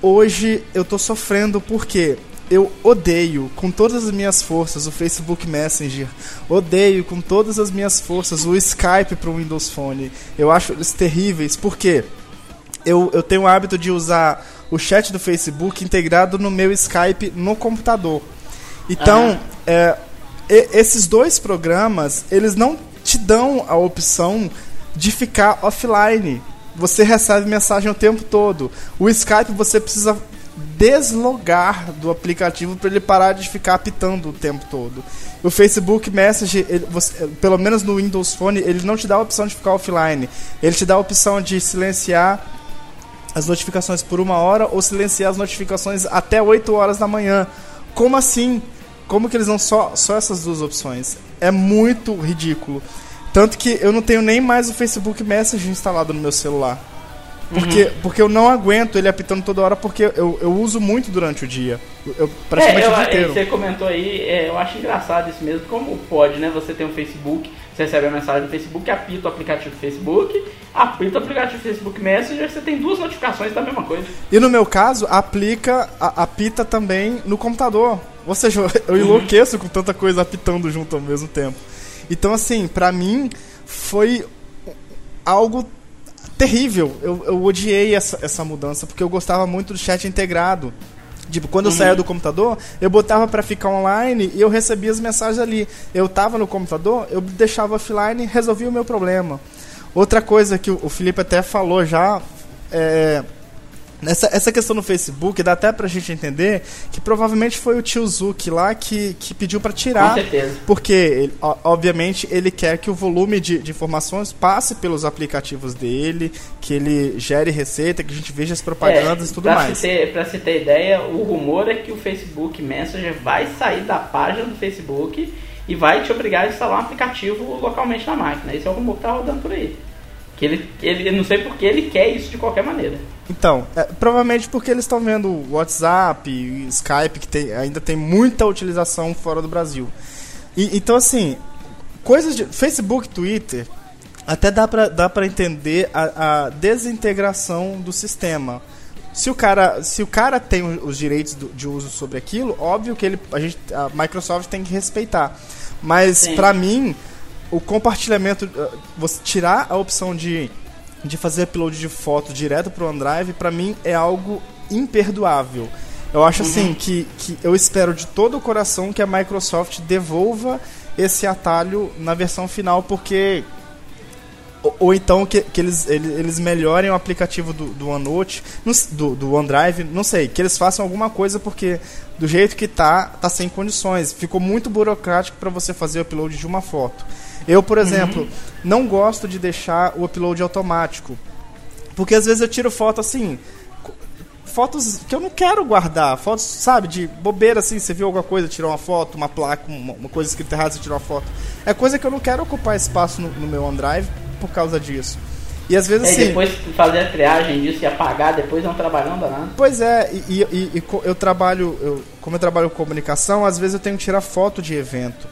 Hoje eu tô sofrendo porque eu odeio com todas as minhas forças o Facebook Messenger, odeio com todas as minhas forças o Skype para o Windows Phone. Eu acho eles terríveis porque eu, eu tenho o hábito de usar o chat do Facebook integrado no meu Skype no computador. Então, é, esses dois programas, eles não te dão a opção de ficar offline. Você recebe mensagem o tempo todo. O Skype você precisa deslogar do aplicativo para ele parar de ficar apitando o tempo todo. O Facebook Message, ele, você, pelo menos no Windows Phone, ele não te dá a opção de ficar offline. Ele te dá a opção de silenciar as notificações por uma hora ou silenciar as notificações até 8 horas da manhã. Como assim? Como que eles dão só, só essas duas opções? É muito ridículo. Tanto que eu não tenho nem mais o Facebook Messenger instalado no meu celular. Porque, uhum. porque eu não aguento ele apitando toda hora, porque eu, eu uso muito durante o dia. Eu, praticamente é, eu, o dia inteiro. Você comentou aí, é, eu acho engraçado isso mesmo. Como pode, né? Você tem um Facebook, você recebe a mensagem do Facebook, apita o aplicativo do Facebook, apita o aplicativo do Facebook Messenger, você tem duas notificações da mesma coisa. E no meu caso, aplica, a, apita também no computador. Ou seja, <laughs> eu enlouqueço uhum. com tanta coisa apitando junto ao mesmo tempo. Então, assim, pra mim, foi algo terrível. Eu, eu odiei essa, essa mudança, porque eu gostava muito do chat integrado. Tipo, quando uhum. eu saía do computador, eu botava para ficar online e eu recebia as mensagens ali. Eu tava no computador, eu deixava offline e resolvia o meu problema. Outra coisa que o Felipe até falou já é essa, essa questão no Facebook dá até pra gente entender que provavelmente foi o tio Zuki lá que, que pediu para tirar. Com certeza. Porque, ele, obviamente, ele quer que o volume de, de, informações passe pelos aplicativos dele, que ele gere receita, que a gente veja as propagandas é, e tudo pra mais. Se ter, pra se ter ideia, o rumor é que o Facebook Messenger vai sair da página do Facebook e vai te obrigar a instalar um aplicativo localmente na máquina. Esse é o rumor que tá rodando por aí. Que ele, ele, eu não sei porque ele quer isso de qualquer maneira. Então, é, provavelmente porque eles estão vendo o WhatsApp, Skype, que tem, ainda tem muita utilização fora do Brasil. E, então, assim, coisas de. Facebook, Twitter, até dá pra, dá pra entender a, a desintegração do sistema. Se o cara, se o cara tem os direitos do, de uso sobre aquilo, óbvio que ele, a, gente, a Microsoft tem que respeitar. Mas, para mim, o compartilhamento, uh, você tirar a opção de, de fazer upload de foto direto pro OneDrive, para mim é algo imperdoável. Eu acho assim uhum. que, que eu espero de todo o coração que a Microsoft devolva esse atalho na versão final, porque ou, ou então que, que eles, eles, eles melhorem o aplicativo do, do OneNote, do, do OneDrive, não sei, que eles façam alguma coisa porque do jeito que tá, tá sem condições. Ficou muito burocrático para você fazer o upload de uma foto. Eu, por exemplo, uhum. não gosto de deixar o upload automático. Porque às vezes eu tiro foto assim, fotos que eu não quero guardar. Fotos, sabe, de bobeira assim, você viu alguma coisa, tirou uma foto, uma placa, uma, uma coisa escrita errada, você tirou uma foto. É coisa que eu não quero ocupar espaço no, no meu OneDrive por causa disso. E às vezes assim. depois fazer a triagem disso e apagar, depois é um trabalhão danado. Pois é, e, e, e, eu trabalho, eu, como eu trabalho com comunicação, às vezes eu tenho que tirar foto de evento.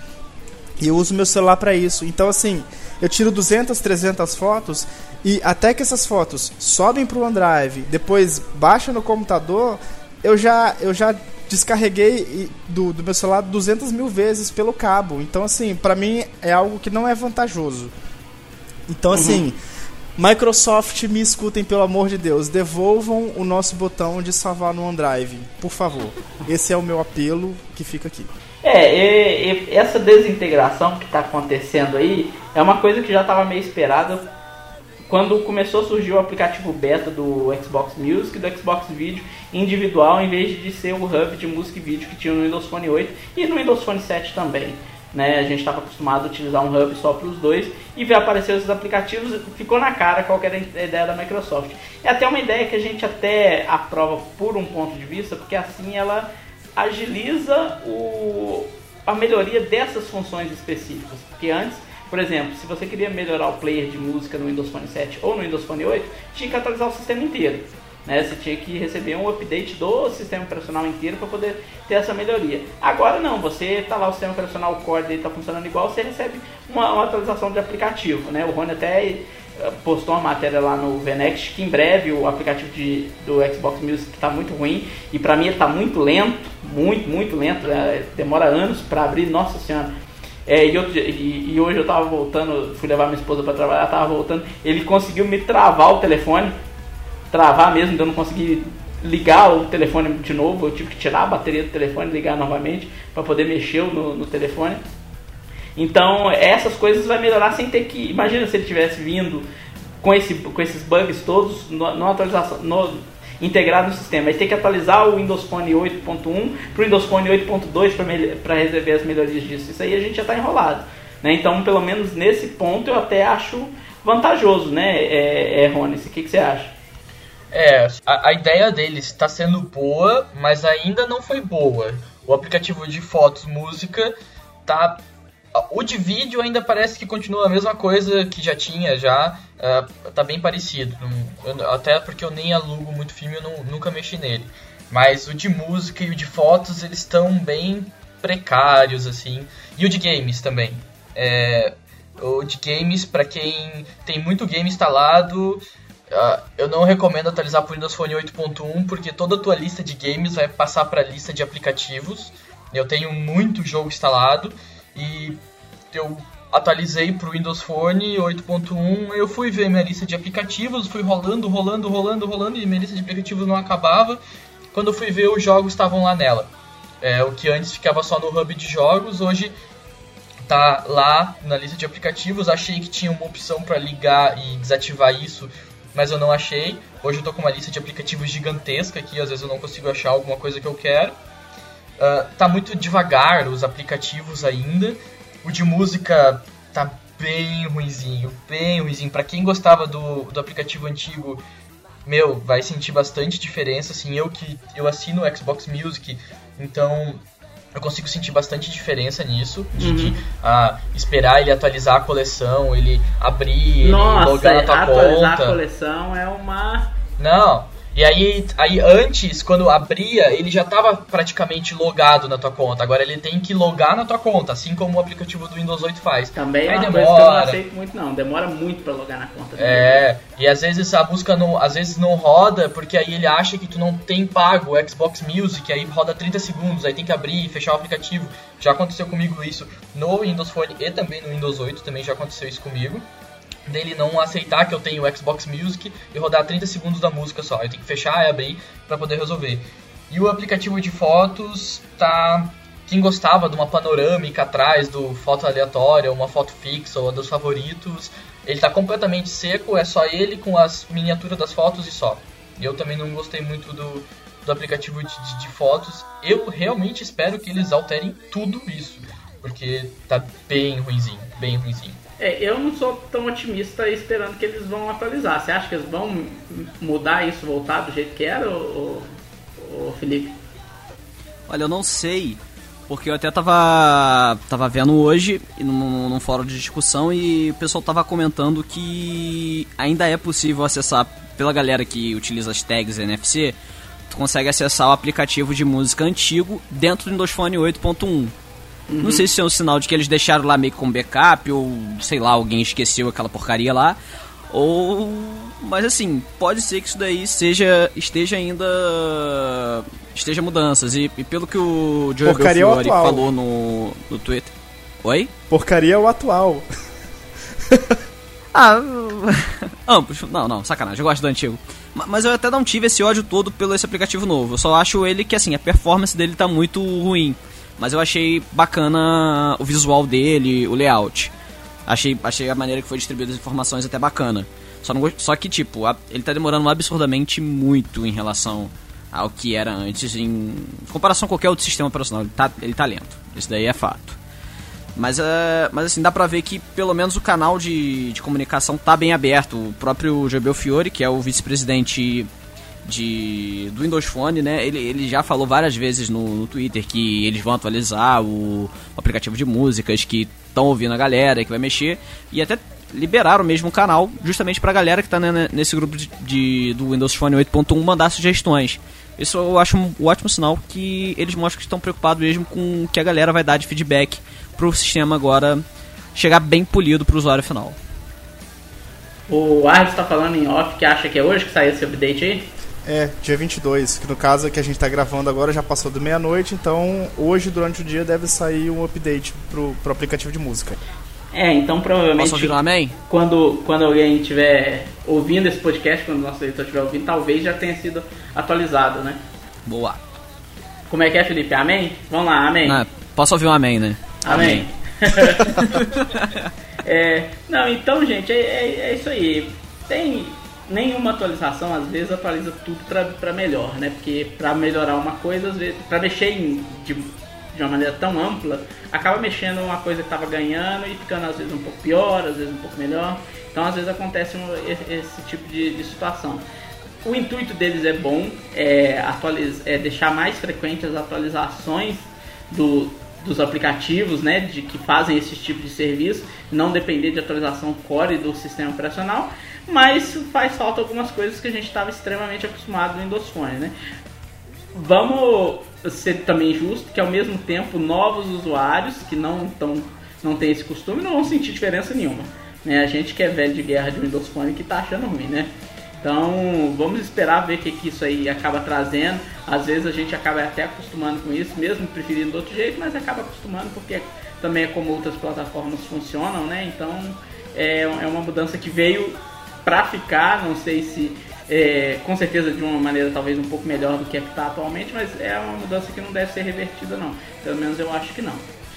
E eu uso meu celular para isso. Então, assim, eu tiro 200, 300 fotos e até que essas fotos sobem para o OneDrive, depois baixa no computador, eu já, eu já descarreguei do, do meu celular 200 mil vezes pelo cabo. Então, assim, para mim é algo que não é vantajoso. Então, assim, uhum. Microsoft, me escutem, pelo amor de Deus. Devolvam o nosso botão de salvar no OneDrive, por favor. Esse é o meu apelo que fica aqui. É, e, e essa desintegração que está acontecendo aí é uma coisa que já estava meio esperada quando começou a surgir o aplicativo beta do Xbox Music do Xbox Video individual, em vez de ser o hub de música e vídeo que tinha no Windows Phone 8 e no Windows Phone 7 também. Né? A gente estava acostumado a utilizar um hub só para os dois e ver aparecer esses aplicativos, ficou na cara qual era a ideia da Microsoft. É até uma ideia que a gente até aprova por um ponto de vista, porque assim ela agiliza o, a melhoria dessas funções específicas. Porque antes, por exemplo, se você queria melhorar o player de música no Windows Phone 7 ou no Windows Phone 8, tinha que atualizar o sistema inteiro. Né? Você tinha que receber um update do sistema operacional inteiro para poder ter essa melhoria. Agora não, você está lá, o sistema operacional core dele está funcionando igual, você recebe uma, uma, atualização de aplicativo. Né? O Rony até postou uma matéria lá no Venext que em breve o aplicativo de, do Xbox Music está muito ruim e para mim ele está muito lento, muito, muito lento, né? demora anos para abrir, nossa senhora. É, e, outro, e, e, hoje eu tava voltando, fui levar minha esposa para trabalhar, tava voltando, ele conseguiu me travar o telefone, travar mesmo, então eu não consegui ligar o telefone de novo, eu tive que tirar a bateria do telefone ligar novamente para poder mexer no, no telefone. Então, essas coisas vai melhorar sem ter que. Imagina se ele tivesse vindo com, esse, com esses bugs todos no, no atualização, no, integrado no sistema. Aí tem que atualizar o Windows Phone 8.1 para o Windows Phone 8.2 para resolver as melhorias disso. Isso aí a gente já está enrolado. Né? Então, pelo menos nesse ponto, eu até acho vantajoso, né, é, é Rony? O que, que você acha? É, a, a ideia deles está sendo boa, mas ainda não foi boa. O aplicativo de fotos, música, tá o de vídeo ainda parece que continua a mesma coisa que já tinha, já uh, tá bem parecido. Eu, até porque eu nem alugo muito filme, eu não, nunca mexi nele. Mas o de música e o de fotos, eles estão bem precários, assim. E o de games também. É, o de games, para quem tem muito game instalado, uh, eu não recomendo atualizar para o Windows Phone 8.1, porque toda a tua lista de games vai passar para a lista de aplicativos. Eu tenho muito jogo instalado e eu atualizei para o Windows Phone 8.1, eu fui ver minha lista de aplicativos, fui rolando, rolando, rolando, rolando e minha lista de aplicativos não acabava. Quando eu fui ver, os jogos estavam lá nela. É, o que antes ficava só no hub de jogos, hoje tá lá na lista de aplicativos. Achei que tinha uma opção para ligar e desativar isso, mas eu não achei. Hoje eu tô com uma lista de aplicativos gigantesca aqui, às vezes eu não consigo achar alguma coisa que eu quero. Uh, tá muito devagar os aplicativos ainda. O de música tá bem ruizinho, bem ruizinho. Para quem gostava do, do aplicativo antigo, meu, vai sentir bastante diferença. Assim, eu que eu assino o Xbox Music, então eu consigo sentir bastante diferença nisso, de, uhum. de ah, esperar ele atualizar a coleção, ele abrir, Nossa, ele logar na tua atualizar conta. atualizar a coleção é uma não, e aí, aí antes, quando abria, ele já estava praticamente logado na tua conta. Agora ele tem que logar na tua conta, assim como o aplicativo do Windows 8 faz. Também é aí uma demora. coisa que eu não aceito muito não, demora muito para logar na conta. É, e às vezes a busca não, às vezes não roda, porque aí ele acha que tu não tem pago o Xbox Music, aí roda 30 segundos, aí tem que abrir e fechar o aplicativo. Já aconteceu comigo isso no Windows Phone e também no Windows 8, também já aconteceu isso comigo dele não aceitar que eu tenho o Xbox Music e rodar 30 segundos da música só. Eu tenho que fechar e abrir para poder resolver. E o aplicativo de fotos tá quem gostava de uma panorâmica atrás do foto aleatória, uma foto fixa ou dos favoritos, ele está completamente seco, é só ele com as miniaturas das fotos e só. Eu também não gostei muito do, do aplicativo de, de, de fotos. Eu realmente espero que eles alterem tudo isso, porque tá bem ruimzinho, bem ruimzinho. É, eu não sou tão otimista esperando que eles vão atualizar. Você acha que eles vão mudar isso, voltar do jeito que era, ou, Felipe? Olha, eu não sei, porque eu até tava, tava vendo hoje num, num fórum de discussão e o pessoal tava comentando que ainda é possível acessar pela galera que utiliza as tags NFC, tu consegue acessar o aplicativo de música antigo dentro do Windows Phone 8.1. Uhum. Não sei se é um sinal de que eles deixaram lá meio com backup ou sei lá, alguém esqueceu aquela porcaria lá. Ou. Mas assim, pode ser que isso daí seja, esteja ainda esteja mudanças. E, e pelo que o Joe Porcaria Belfiore atual. falou no, no Twitter. Oi? Porcaria é o atual. Ah, ambos. Não, não, sacanagem, eu gosto do antigo. Ma- Mas eu até não tive esse ódio todo pelo esse aplicativo novo. Eu só acho ele que, assim, a performance dele tá muito ruim. Mas eu achei bacana o visual dele, o layout. Achei, achei a maneira que foi distribuída as informações até bacana. Só, não, só que, tipo, a- ele tá demorando absurdamente muito em relação ao que era antes, em comparação com qualquer outro sistema operacional. Ele tá, ele tá lento. Isso daí é fato. Mas, é, mas assim, dá pra ver que pelo menos o canal de, de comunicação tá bem aberto. O próprio Gebel Fiore, que é o vice-presidente de, do Windows Phone, né? Ele, ele já falou várias vezes no, no Twitter que eles vão atualizar o, o aplicativo de músicas, que estão ouvindo a galera, que vai mexer. E até liberaram mesmo o canal, justamente pra galera que tá né, nesse grupo de, de- do Windows Phone 8.1 mandar sugestões. Isso eu acho um ótimo sinal que eles mostram que estão preocupados mesmo com o que a galera vai dar de feedback pro sistema agora chegar bem polido pro usuário final. O Arles tá falando em off que acha que é hoje que saiu esse update aí? É, dia 22, que no caso é que a gente tá gravando agora já passou do meia-noite, então hoje durante o dia deve sair um update pro, pro aplicativo de música. É, então provavelmente Posso ouvir um amém? quando, quando alguém estiver ouvindo esse podcast, quando o nosso leitor estiver ouvindo, talvez já tenha sido atualizado, né? Boa. Como é que é, Felipe? Amém? Vamos lá, amém. Ah, posso ouvir um amém, né? Amém. <laughs> É, não, então, gente, é, é- é isso aí. Tem nenhuma atualização, às vezes atualiza tudo pra melhor, né? Porque pra melhorar uma coisa, às vezes, pra mexer em- de, de uma maneira tão ampla, acaba mexendo uma coisa que tava ganhando e ficando às vezes um pouco pior, às vezes um pouco melhor. Então, às vezes acontece um- esse, tipo de, de situação. O intuito deles é bom, é, é deixar mais frequentes as atualizações do, dos aplicativos, né, de que fazem esse tipo de serviço, não depender de atualização core do sistema operacional, mas faz falta algumas coisas que a gente estava extremamente acostumado Windows Phone, né? Vamos ser também justo que ao mesmo tempo novos usuários que não tão, não tem esse costume não vão sentir diferença nenhuma. Né? A gente que é velho de guerra de Windows Phone que tá achando ruim, né? Então vamos esperar ver o que, que isso aí acaba trazendo. Às vezes a gente acaba até acostumando com isso, mesmo preferindo do outro jeito, mas acaba acostumando porque também é como outras plataformas funcionam, né? Então é, é uma mudança que veio para ficar, não sei se é, com certeza de uma maneira talvez um pouco melhor do que a que está atualmente, mas é uma mudança que não deve ser revertida não. Pelo menos eu acho que não.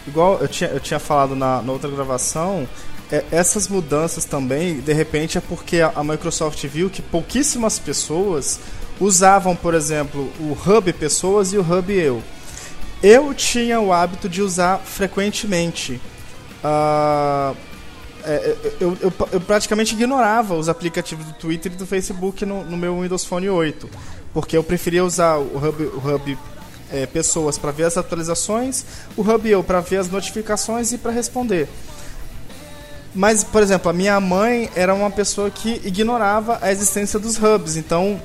Igual eu tinha, eu tinha falado na, na outra gravação, é, essas mudanças também, de repente, é porque a, a Microsoft viu que pouquíssimas pessoas usavam, por exemplo, o Hub Pessoas e o Hub Eu. Eu tinha o hábito de usar frequentemente. Ah, é, eu, eu, eu praticamente ignorava os aplicativos do Twitter e do Facebook no, no meu Windows Phone 8, porque eu preferia usar o Hub, o Hub é, pessoas para ver as atualizações, o Hub eu para ver as notificações e para responder. Mas, por exemplo, a minha mãe era uma pessoa que ignorava a existência dos hubs, então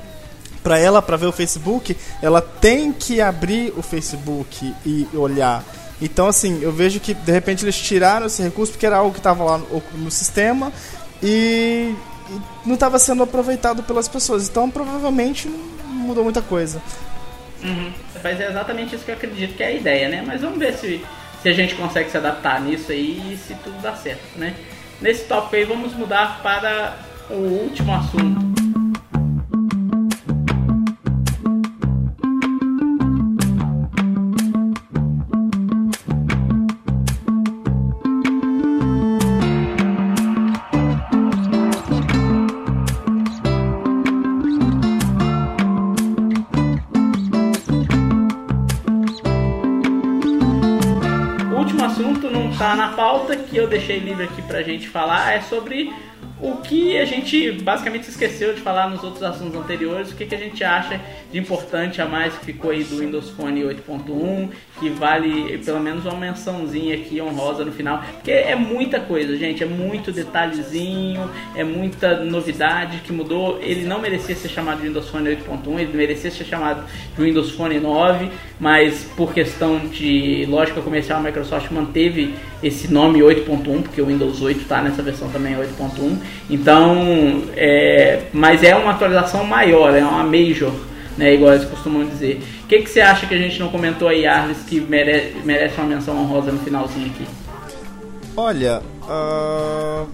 para ela para ver o Facebook, ela tem que abrir o Facebook e olhar. Então, assim, eu vejo que de repente eles tiraram esse recurso porque era algo que estava lá no, no sistema e, e não estava sendo aproveitado pelas pessoas. Então, provavelmente não mudou muita coisa. Uhum. Mas é exatamente isso que eu acredito que é a ideia, né? Mas vamos ver se, se a gente consegue se adaptar nisso aí e se tudo dá certo, né? Nesse tópico aí vamos mudar para o último assunto. Na pauta, que eu deixei livre aqui pra gente falar, é sobre o que a gente basicamente esqueceu de falar nos outros assuntos anteriores, o que, que a gente acha de importante a mais que ficou aí do Windows Phone 8.1, que vale pelo menos uma mençãozinha aqui honrosa no final, porque é muita coisa, gente, é muito detalhezinho, é muita novidade que mudou. Ele não merecia ser chamado de Windows Phone 8.1, ele merecia ser chamado de Windows Phone 9, mas por questão de lógica comercial, a Microsoft manteve esse nome 8.1, porque o Windows 8 está nessa versão também 8.1. Então, é, mas é uma atualização maior, é uma major, né, igual eles costumam dizer. O que, que você acha que a gente não comentou aí, Arles, que merece, merece uma menção honrosa no finalzinho aqui? Olha, uh...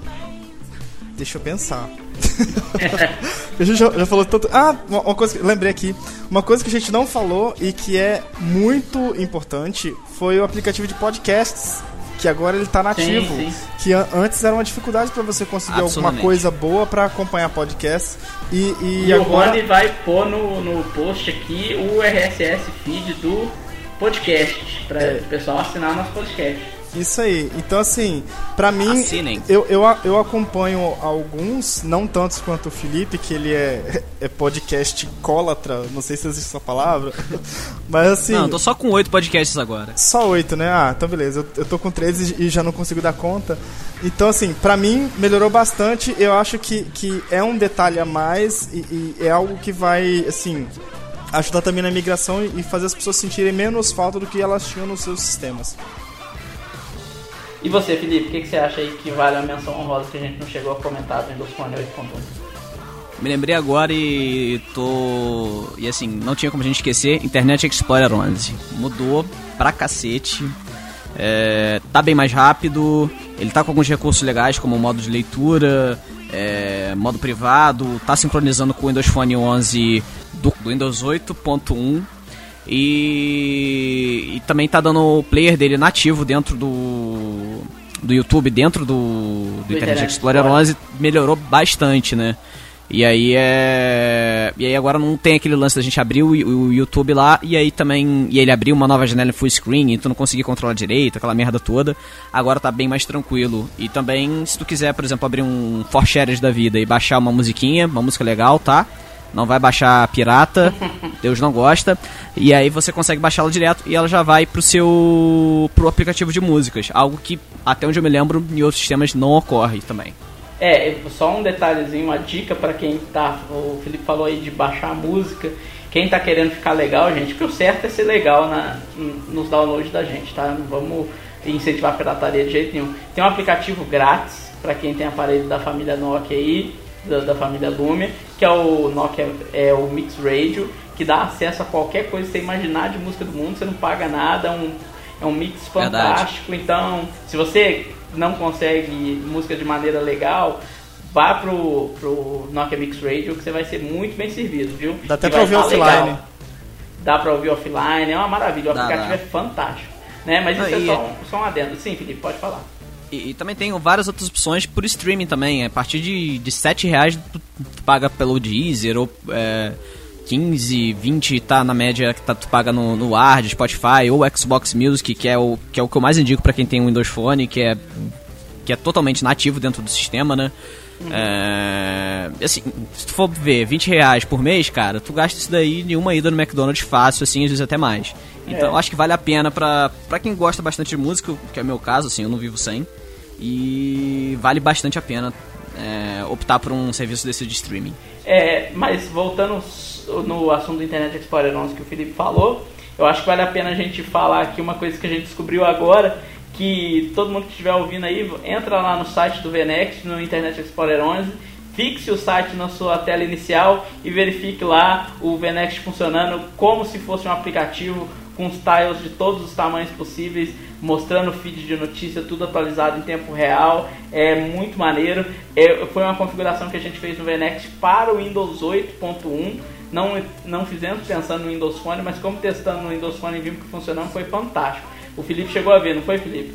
deixa eu pensar. <laughs> a gente já, já, falou tanto. Ah, uma coisa que lembrei aqui. Uma coisa que a gente não falou e que é muito importante foi o aplicativo de podcasts que agora ele tá nativo. Sim, sim. Que antes era uma dificuldade para você conseguir alguma coisa boa para acompanhar podcast. E, e, e agora... o Rony vai pôr no, no post aqui o RSS feed do podcast, para é. o pessoal assinar nosso podcast. Isso aí. Então, assim, pra mim, eu, eu, eu acompanho alguns, não tantos quanto o Felipe, que ele é, <laughs> é podcast cólatra, não sei se existe essa palavra, <laughs> mas assim... Não, tô só com oito podcasts agora. Só oito, né? Ah, então beleza, eu, eu tô com 13 e já não consigo dar conta. Então, assim, pra mim, melhorou bastante, eu acho que, que é um detalhe a mais e, e é algo que vai, assim, ajudar também na migração e fazer as pessoas sentirem menos falta do que elas tinham nos seus sistemas. E você, Felipe, o que, que, você acha aí que vale a menção honrosa que a gente não chegou a comentar do Windows Phone 8.1? Me lembrei agora e tô. E assim, não tinha como a gente esquecer: Internet Explorer 11. Mudou pra cacete. É, tá bem mais rápido. Ele tá com alguns recursos legais, como modo de leitura, é, modo privado. Tá sincronizando com o Windows Phone 11 do, do Windows 8.1 e, e também tá dando o player dele nativo dentro do, do YouTube, dentro do, do Internet Explorer 11, melhorou bastante, né? E aí é. E aí agora não tem aquele lance da gente abrir o, o, YouTube lá e aí também. E ele abriu uma nova janela em full screen e tu não conseguir controlar direito, aquela merda toda. Agora tá bem mais tranquilo. E também, se tu quiser, por exemplo, abrir um For Shares da vida e baixar uma musiquinha, uma música legal, tá? Não vai baixar pirata, <laughs> Deus não gosta. E aí você consegue baixá-la direto e ela já vai pro seu pro aplicativo de músicas, algo que até onde eu me lembro em outros sistemas não ocorre também. É, só um detalhezinho, uma dica para quem tá, o Felipe falou aí de baixar a música. Quem tá querendo ficar legal, gente, porque o certo é ser legal na, nos downloads da gente, tá? Não vamos incentivar a pirataria de jeito nenhum. Tem um aplicativo grátis para quem tem aparelho da família Nokia aí, da, da, família Lumia, que é o Nokia é o Mix Radio, que dá acesso a qualquer coisa que você imaginar de música do mundo, você não paga nada, é um, é um mix fantástico. Verdade. Então, se você não consegue música de maneira legal, vá pro, pro Nokia Mix Radio que você vai ser muito bem servido, viu? Dá até pra ouvir offline. Legal. Dá pra ouvir offline, é uma maravilha, o dá, aplicativo dá. é fantástico. Né? Mas isso é só um, só um adendo. Sim, Felipe, pode falar. E, e, também tem várias outras opções por streaming também. A partir de, de 7 reais tu, tu paga pelo Deezer ou é, 15, 20 tá na média que tá, tu paga no, no Ward, Spotify ou Xbox Music, que é o que, é o que eu mais indico para quem tem um Windows Phone, que é, que é totalmente nativo dentro do sistema, né? Uhum. É, assim, se tu for ver 20 reais por mês, cara, tu gasta isso daí em uma ida no McDonald's fácil, assim, às vezes até mais. Então é. acho que vale a pena pra, pra quem gosta bastante de música, que é o meu caso, assim, eu não vivo sem. E vale bastante a pena é, optar por um serviço desse de streaming. É, mas voltando no assunto do Internet Explorer 11 que o Felipe falou, eu acho que vale a pena a gente falar aqui uma coisa que a gente descobriu agora, que todo mundo que estiver ouvindo aí, entra lá no site do VNext, no Internet Explorer 11, fixe o site na sua tela inicial e verifique lá o VNext funcionando como se fosse um aplicativo com os tiles de todos os tamanhos possíveis, mostrando feed de notícia, tudo atualizado em tempo real. É muito maneiro. É, foi uma configuração que a gente fez no VNext para o Windows 8.1. Não, não fizemos pensando no Windows Phone, mas como testando no Windows Phone e vimos que funcionando, foi fantástico. O Felipe chegou a ver, não foi, Felipe?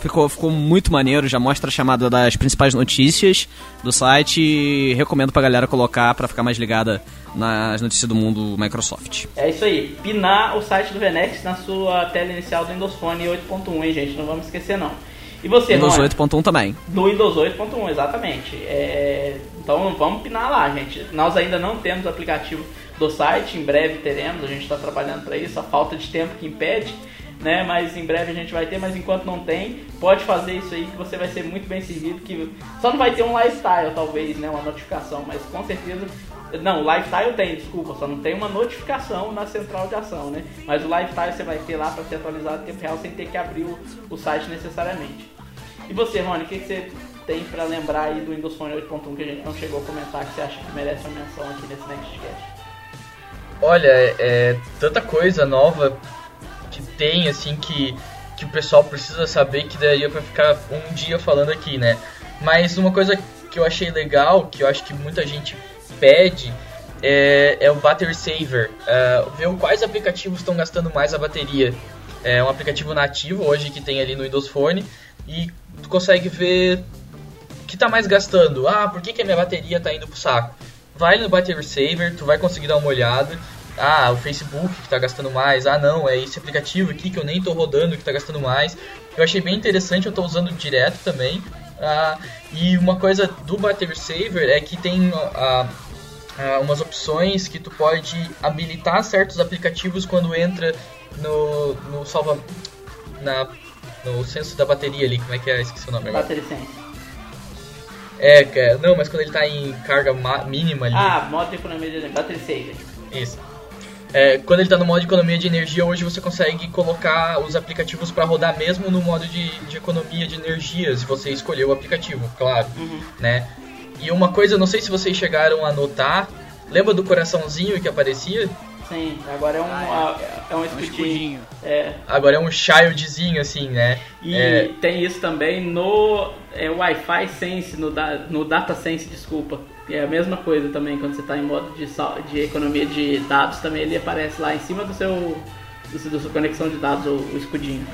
Ficou, ficou muito maneiro, já mostra a chamada das principais notícias do site. Recomendo pra galera colocar para ficar mais ligada nas notícias do mundo Microsoft. É isso aí, pinar o site do Venex na sua tela inicial do Windows Phone 8.1, hein, gente? Não vamos esquecer não. E você, Windows Rony? 8.1 também. Do Windows 8.1, exatamente. É, então vamos pinar lá, gente. Nós ainda não temos aplicativo do site, em breve teremos, a gente está trabalhando para isso, a falta de tempo que impede, né? Mas em breve a gente vai ter, mas enquanto não tem, pode fazer isso aí que você vai ser muito bem servido. Que só não vai ter um lifestyle, talvez, né? Uma notificação, mas com certeza. Não, o lifestyle tem, desculpa, só não tem uma notificação na central de ação, né? Mas o lifestyle você vai ter lá para ser atualizado em tempo real sem ter que abrir o, o site necessariamente. E você, Rony, o que, que você tem para lembrar aí do Windows Phone 8.1 que a gente não chegou a comentar que você acha que merece uma menção aqui nesse Nextcast? Olha, é, é tanta coisa nova que tem, assim, que, que o pessoal precisa saber que daria pra ficar um dia falando aqui, né? Mas uma coisa que eu achei legal, que eu acho que muita gente pede, é, é o Battery Saver. É, ver quais aplicativos estão gastando mais a bateria. É um aplicativo nativo hoje que tem ali no Windows Phone e tu consegue ver que está mais gastando. Ah, por que, que a minha bateria está indo pro saco? Vai no Battery Saver, tu vai conseguir dar uma olhada. Ah, o Facebook que está gastando mais. Ah, não, é esse aplicativo aqui que eu nem estou rodando que está gastando mais. Eu achei bem interessante, eu estou usando direto também. Ah, e uma coisa do Battery Saver é que tem ah, ah, umas opções que tu pode habilitar certos aplicativos quando entra no, no salva na no senso da bateria ali, como é que é? Esqueci o nome agora. Battery Sense. É, cara, não, mas quando ele tá em carga mínima ali. Ah, modo de economia de energia. Battery Saver. Isso. É, quando ele está no modo de economia de energia, hoje você consegue colocar os aplicativos para rodar mesmo no modo de, de, economia de energia, se você escolher o aplicativo, claro, uhum. né? E uma coisa, não sei se vocês chegaram a notar, lembra do coraçãozinho que aparecia? Sim, agora é um, ah, é, é um escudinho. escudinho. É. Agora é um childzinho, assim, né? E é... tem isso também no é, Wi-Fi Sense, no, da, no Data Sense, desculpa. É a mesma coisa também, quando você está em modo de, de economia de dados, também ele aparece lá em cima do seu, do, da sua conexão de dados, o, o escudinho.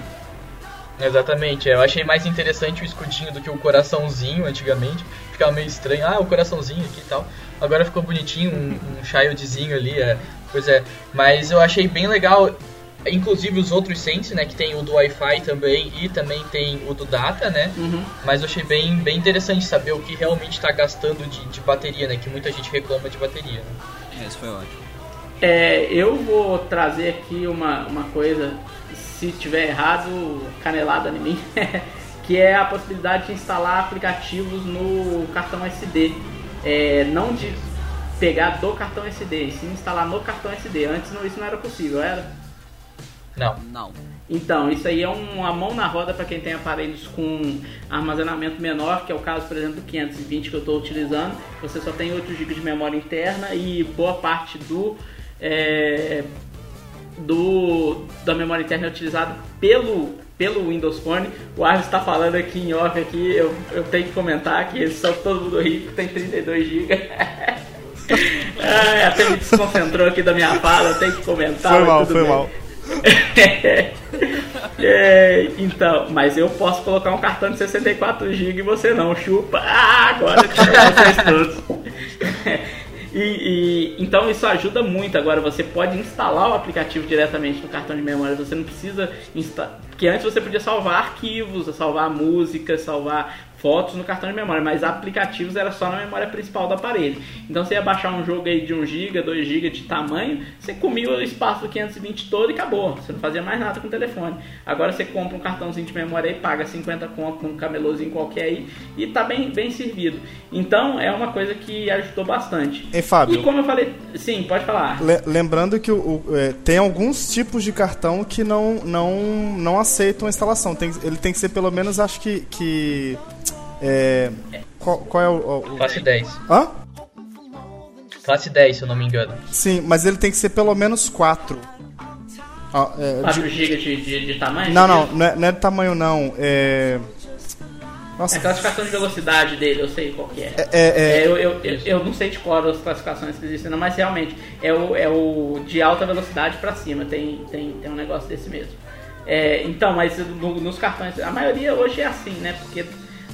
Exatamente, eu achei mais interessante o escudinho do que o coraçãozinho antigamente. Ficava meio estranho, ah, o coraçãozinho aqui e tal. Agora ficou bonitinho, um, um childzinho ali, é, pois é. Mas eu achei bem legal, inclusive os outros Sense, né, que tem o do Wi-Fi também e também tem o do Data, né. Uhum. Mas eu achei bem, bem interessante saber o que realmente está gastando de, de bateria, né, que muita gente reclama de bateria. Né? Esse foi ótimo. É, eu vou trazer aqui uma, uma coisa, se tiver errado, canelada em mim, <laughs> que é a possibilidade de instalar aplicativos no cartão SD. É, não de pegar do cartão SD, e sim instalar no cartão SD. Antes não, isso não era possível, era? Não. Não. Então, isso aí é uma mão na roda para quem tem aparelhos com armazenamento menor, que é o caso, por exemplo, do 520 que eu estou utilizando. Você só tem 8 GB de memória interna e boa parte do é, do, da memória interna é utilizada pelo, pelo Windows Phone. O Arvis está falando aqui em off, aqui, eu, eu tenho que comentar que eles são todo mundo rico, tem 32 GB. até me desconcentrou aqui da minha fala, eu tenho que comentar. Foi mal, foi bem. mal. <laughs> é, então, mas eu posso colocar um cartão de 64 GB e você não, chupa. Ah, agora eu vocês todos. <laughs> E, e, então isso ajuda muito. Agora você pode instalar o aplicativo diretamente no cartão de memória. Você não precisa instalar. Porque antes você podia salvar arquivos, salvar música, salvar fotos no cartão de memória, mas aplicativos era só na memória principal do aparelho. Então você ia baixar um jogo aí de 1 GB, 2 GB de tamanho, você comia o espaço do 520 todo e acabou. Você não fazia mais nada com o telefone. Agora você compra um cartãozinho de memória e paga 50 conto num camelôzinho qualquer aí e tá bem, bem servido. Então é uma coisa que ajudou bastante. Ei, Fábio. E como eu falei, sim, pode falar. lembrando que o, o é, tem alguns tipos de cartão que não, não, não aceitam a instalação. Tem, ele tem que ser pelo menos, acho que, que é, qual, qual, é o, o, Classe 10. Hã? Classe 10, se eu não me engano. Sim, mas ele tem que ser pelo menos 4. Ah, é, 4 GB de, de, de, tamanho? Não, não, não é, não é de tamanho não. É. Nossa. É a classificação de velocidade dele, eu sei qual que é. É, é, é eu, eu, eu, eu, não sei de qual as classificações que existem, não, mas realmente é o, é o de alta velocidade para cima, tem, tem, tem um negócio desse mesmo. É, então, mas no, nos cartões, a maioria hoje é assim, né? Porque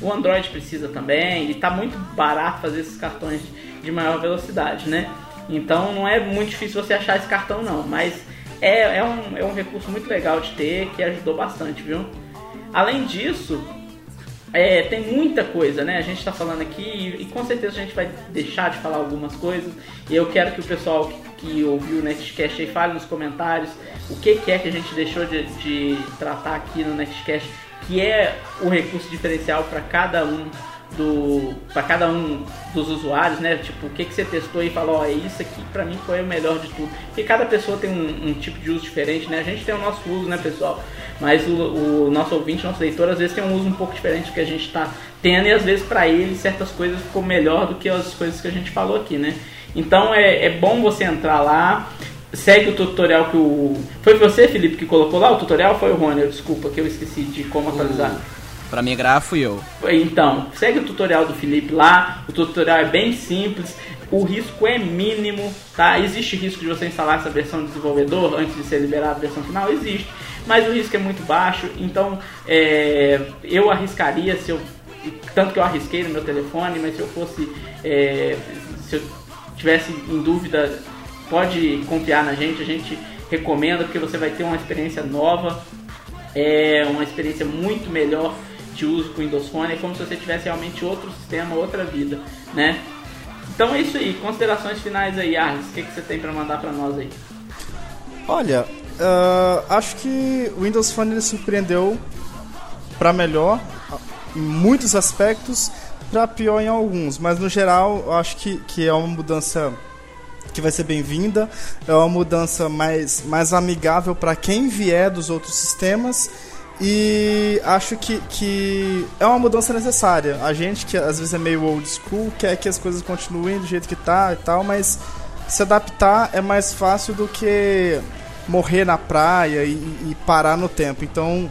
o Android precisa também, e está muito barato fazer esses cartões de maior velocidade, né? Então não é muito difícil você achar esse cartão não, mas é, é, um, é um recurso muito legal de ter que ajudou bastante, viu? Além disso, é, tem muita coisa, né? A gente está falando aqui e, e, com certeza a gente vai deixar de falar algumas coisas. E eu quero que o pessoal que, que ouviu o Nextcast aí fale nos comentários o que, que é que a gente deixou de, de tratar aqui no Nextcast, que é o recurso diferencial para cada um do para cada um dos usuários, né? Tipo, o que, que você testou e falou, ó, é isso aqui para mim foi o melhor de tudo. Porque cada pessoa tem um, um, tipo de uso diferente, né? A gente tem o nosso uso, né, pessoal? Mas o, o nosso ouvinte, nosso leitor, às vezes tem um uso um pouco diferente do que a gente está tendo e às vezes para ele certas coisas ficou melhor do que as coisas que a gente falou aqui, né? Então é, é bom você entrar lá, segue o tutorial que o. Foi você, Felipe, que colocou lá o tutorial? Foi o Rony, desculpa que eu esqueci de como atualizar. Para migrar fui eu. Então, segue o tutorial do Felipe lá. O tutorial é bem simples. O risco é mínimo, tá? Existe risco de você instalar essa versão de desenvolvedor antes de ser liberada a versão final? Existe. Mas o risco é muito baixo. Então, é, eu arriscaria se eu. Tanto que eu arrisquei no meu telefone, mas se eu fosse. É, se eu tivesse em dúvida, pode confiar na gente. A gente recomenda porque você vai ter uma experiência nova. É uma experiência muito melhor de uso com o Windows Phone, é como se você tivesse realmente outro sistema, outra vida, né? Então é isso aí, considerações finais aí, Arles, o que, que você tem para mandar para nós aí? Olha, uh, acho que o Windows Phone ele surpreendeu para melhor em muitos aspectos, para pior em alguns, mas no geral acho que, que é uma mudança que vai ser bem-vinda, é uma mudança mais, mais amigável para quem vier dos outros sistemas e acho que, que é uma mudança necessária. A gente que às vezes é meio old school quer que as coisas continuem do jeito que tá e tal, mas se adaptar é mais fácil do que morrer na praia e, e parar no tempo. Então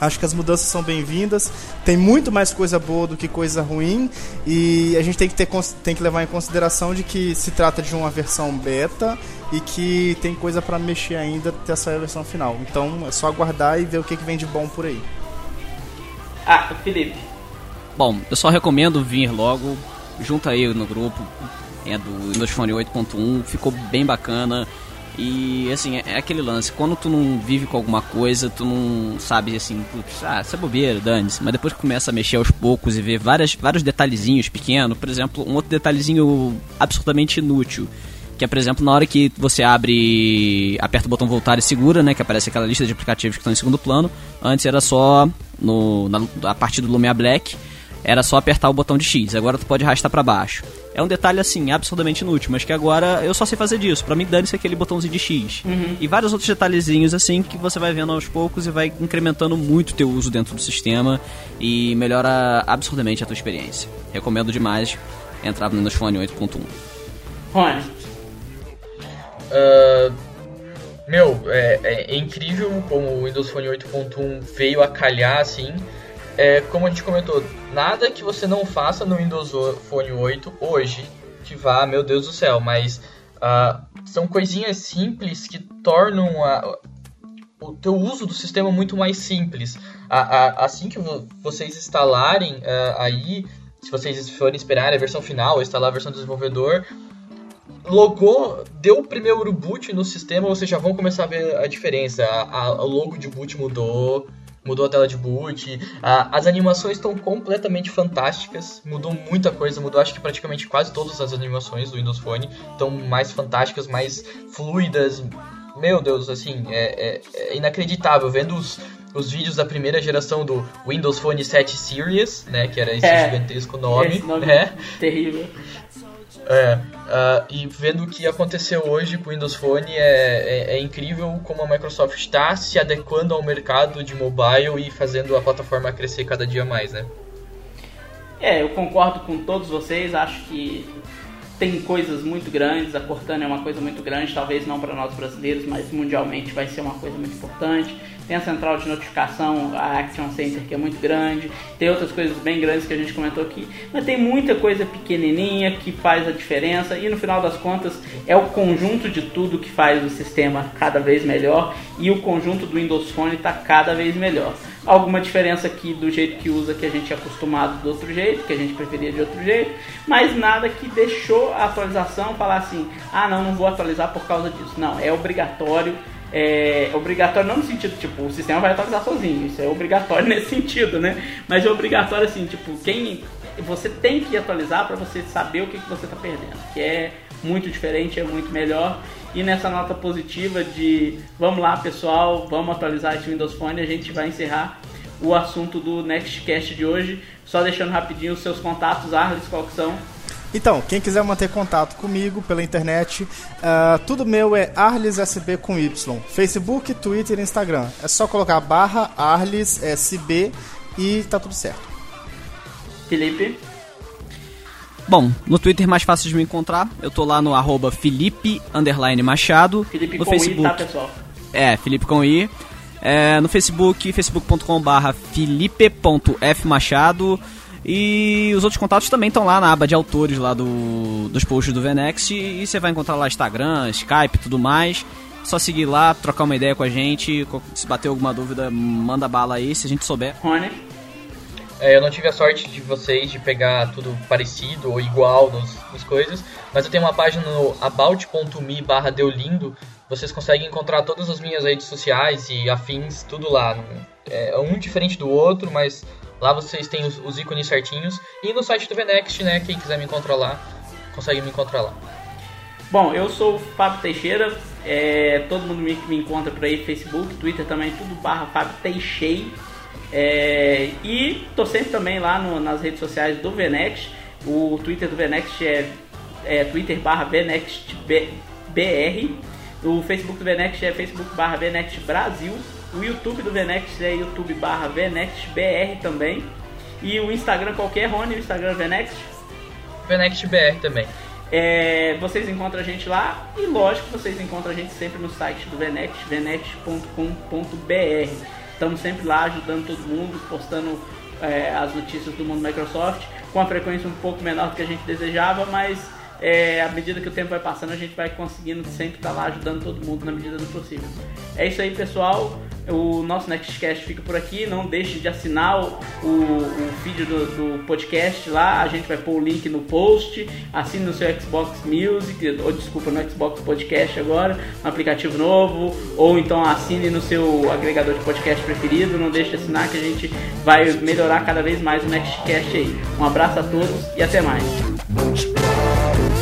Acho que as mudanças são bem-vindas. Tem muito mais coisa boa do que coisa ruim. E a gente tem que, ter, tem que levar em consideração de que se trata de uma versão beta e que tem coisa para mexer ainda até sair a versão final. Então é só aguardar e ver o que, que vem de bom por aí. Ah, Felipe. Bom, eu só recomendo vir logo. Junta aí no grupo. É do Windows Phone 8.1. Ficou bem bacana. E assim, é, é, aquele lance, quando tu não vive com alguma coisa, tu não sabe assim, putz, ah, isso é bobeira, dane-se. Mas depois que começa a mexer aos poucos e ver várias, vários detalhezinhos pequenos, por exemplo, um outro detalhezinho absolutamente inútil. Que é, por exemplo, na hora que você abre, aperta o botão voltar e segura, né? Que aparece aquela lista de aplicativos que estão em segundo plano. Antes era só no, na, a partir do Lumia Black era só apertar o botão de X, agora tu pode arrastar para baixo. É um detalhe assim, absurdamente inútil, mas que agora eu só sei fazer disso. Para mim, dane-se aquele botãozinho de X. Uhum. E vários outros detalhezinhos assim que você vai vendo aos poucos e vai incrementando muito o teu uso dentro do sistema e melhora absurdamente a tua experiência. Recomendo demais entrar no Windows Phone 8.1. Rony. Uh, meu, é, é, é incrível como o Windows Phone 8.1 veio a calhar assim é, como a gente comentou, nada que você não faça no Windows Phone 8 hoje que vá, meu Deus do céu, mas uh, são coisinhas simples que tornam a, o teu uso do sistema muito mais simples. A, a, assim que vocês instalarem uh, aí, se vocês forem esperar a versão final, instalar a versão do desenvolvedor, logou, deu o primeiro boot no sistema, vocês já vão começar a ver a diferença. O logo de boot mudou, mudou a tela de boot. as animações estão completamente fantásticas, mudou muita coisa, mudou acho que praticamente quase todas as animações do Windows Phone estão mais fantásticas, mais fluidas. Meu Deus, assim, é, é, é inacreditável vendo os, os vídeos da primeira geração do Windows Phone 7 Series, né, que era esse é, gigantesco nome, esse nome né? terrível. É, uh, e vendo o que aconteceu hoje com o Windows Phone, é, é, é incrível como a Microsoft está se adequando ao mercado de mobile e fazendo a plataforma crescer cada dia mais, né? É, eu concordo com todos vocês, acho que tem coisas muito grandes, a Cortana é uma coisa muito grande, talvez não para nós brasileiros, mas mundialmente vai ser uma coisa muito importante tem a central de notificação, a Action Center, que é muito grande, tem outras coisas bem grandes que a gente comentou aqui, mas tem muita coisa pequenininha que faz a diferença. E no final das contas é o conjunto de tudo que faz o sistema cada vez melhor. E o conjunto do Windows Phone está cada vez melhor. Alguma diferença aqui do jeito que usa que a gente é acostumado do outro jeito, que a gente preferia de outro jeito, mas nada que deixou a atualização falar assim: ah, não, não vou atualizar por causa disso. Não, é obrigatório é obrigatório não no sentido, tipo, o sistema vai atualizar sozinho, isso é obrigatório <laughs> nesse sentido, né? Mas é obrigatório assim, tipo, quem você tem que atualizar para você saber o que, que você está perdendo, que é muito diferente, é muito melhor. E nessa nota positiva de vamos lá pessoal, vamos atualizar esse Windows Phone, a gente vai encerrar o assunto do Nextcast de hoje. Só deixando rapidinho os seus contatos, Arles, qual que são? Então, quem quiser manter contato comigo pela internet, uh, tudo meu é ArlesSB com Y. Facebook, Twitter e Instagram. É só colocar barra ArlesSB e tá tudo certo. Felipe? Bom, no Twitter é mais fácil de me encontrar. Eu tô lá no arroba Felipe Machado. Felipe no com Facebook. I, tá, pessoal? É, Felipe com I. É, no Facebook, facebook.com.br felipe.fmachado. E os outros contatos também estão lá na aba de autores lá do, dos posts do Venex. E você vai encontrar lá Instagram, Skype e tudo mais. Só seguir lá, trocar uma ideia com a gente. Se bater alguma dúvida, manda bala aí, se a gente souber. Rony? É, eu não tive a sorte de vocês de pegar tudo parecido ou igual nos, nas coisas, mas eu tenho uma página no about.me barra Deolindo, vocês conseguem encontrar todas as minhas redes sociais e afins, tudo lá. É um diferente do outro, mas lá vocês têm os, os ícones certinhos. E no site do Venext, né, quem quiser me encontrar lá, consegue me encontrar lá. Bom, eu sou o Fábio Teixeira, é, todo mundo me, me encontra por aí, Facebook, Twitter também, tudo barra Fábio Teixeira. É, e tô sempre também lá no, nas redes sociais do Venext. O Twitter do Venext é, é Twitter barra VenextBR. O Facebook do Venext é Facebook barra Venext Brasil. O YouTube do Venext é YouTube barra VenextBR também. E o Instagram qualquer, Rony, o Instagram Venext? VenextBR também. É, vocês encontram a gente lá e lógico vocês encontram a gente sempre no site do Venext, venext.com.br. Estamos sempre lá ajudando todo mundo, postando é, as notícias do mundo Microsoft com a frequência um pouco menor do que a gente desejava, mas é, à medida que o tempo vai passando, a gente vai conseguindo sempre estar lá ajudando todo mundo na medida do possível. É isso aí, pessoal. O nosso Nextcast fica por aqui. Não deixe de assinar o, o, o feed do, do, podcast lá. A gente vai pôr o link no post. Assine no seu Xbox Music, ou desculpa, no Xbox Podcast agora, um aplicativo novo. Ou então assine no seu agregador de podcast preferido. Não deixe de assinar que a gente vai melhorar cada vez mais o Nextcast aí. Um abraço a todos e até mais. Explode.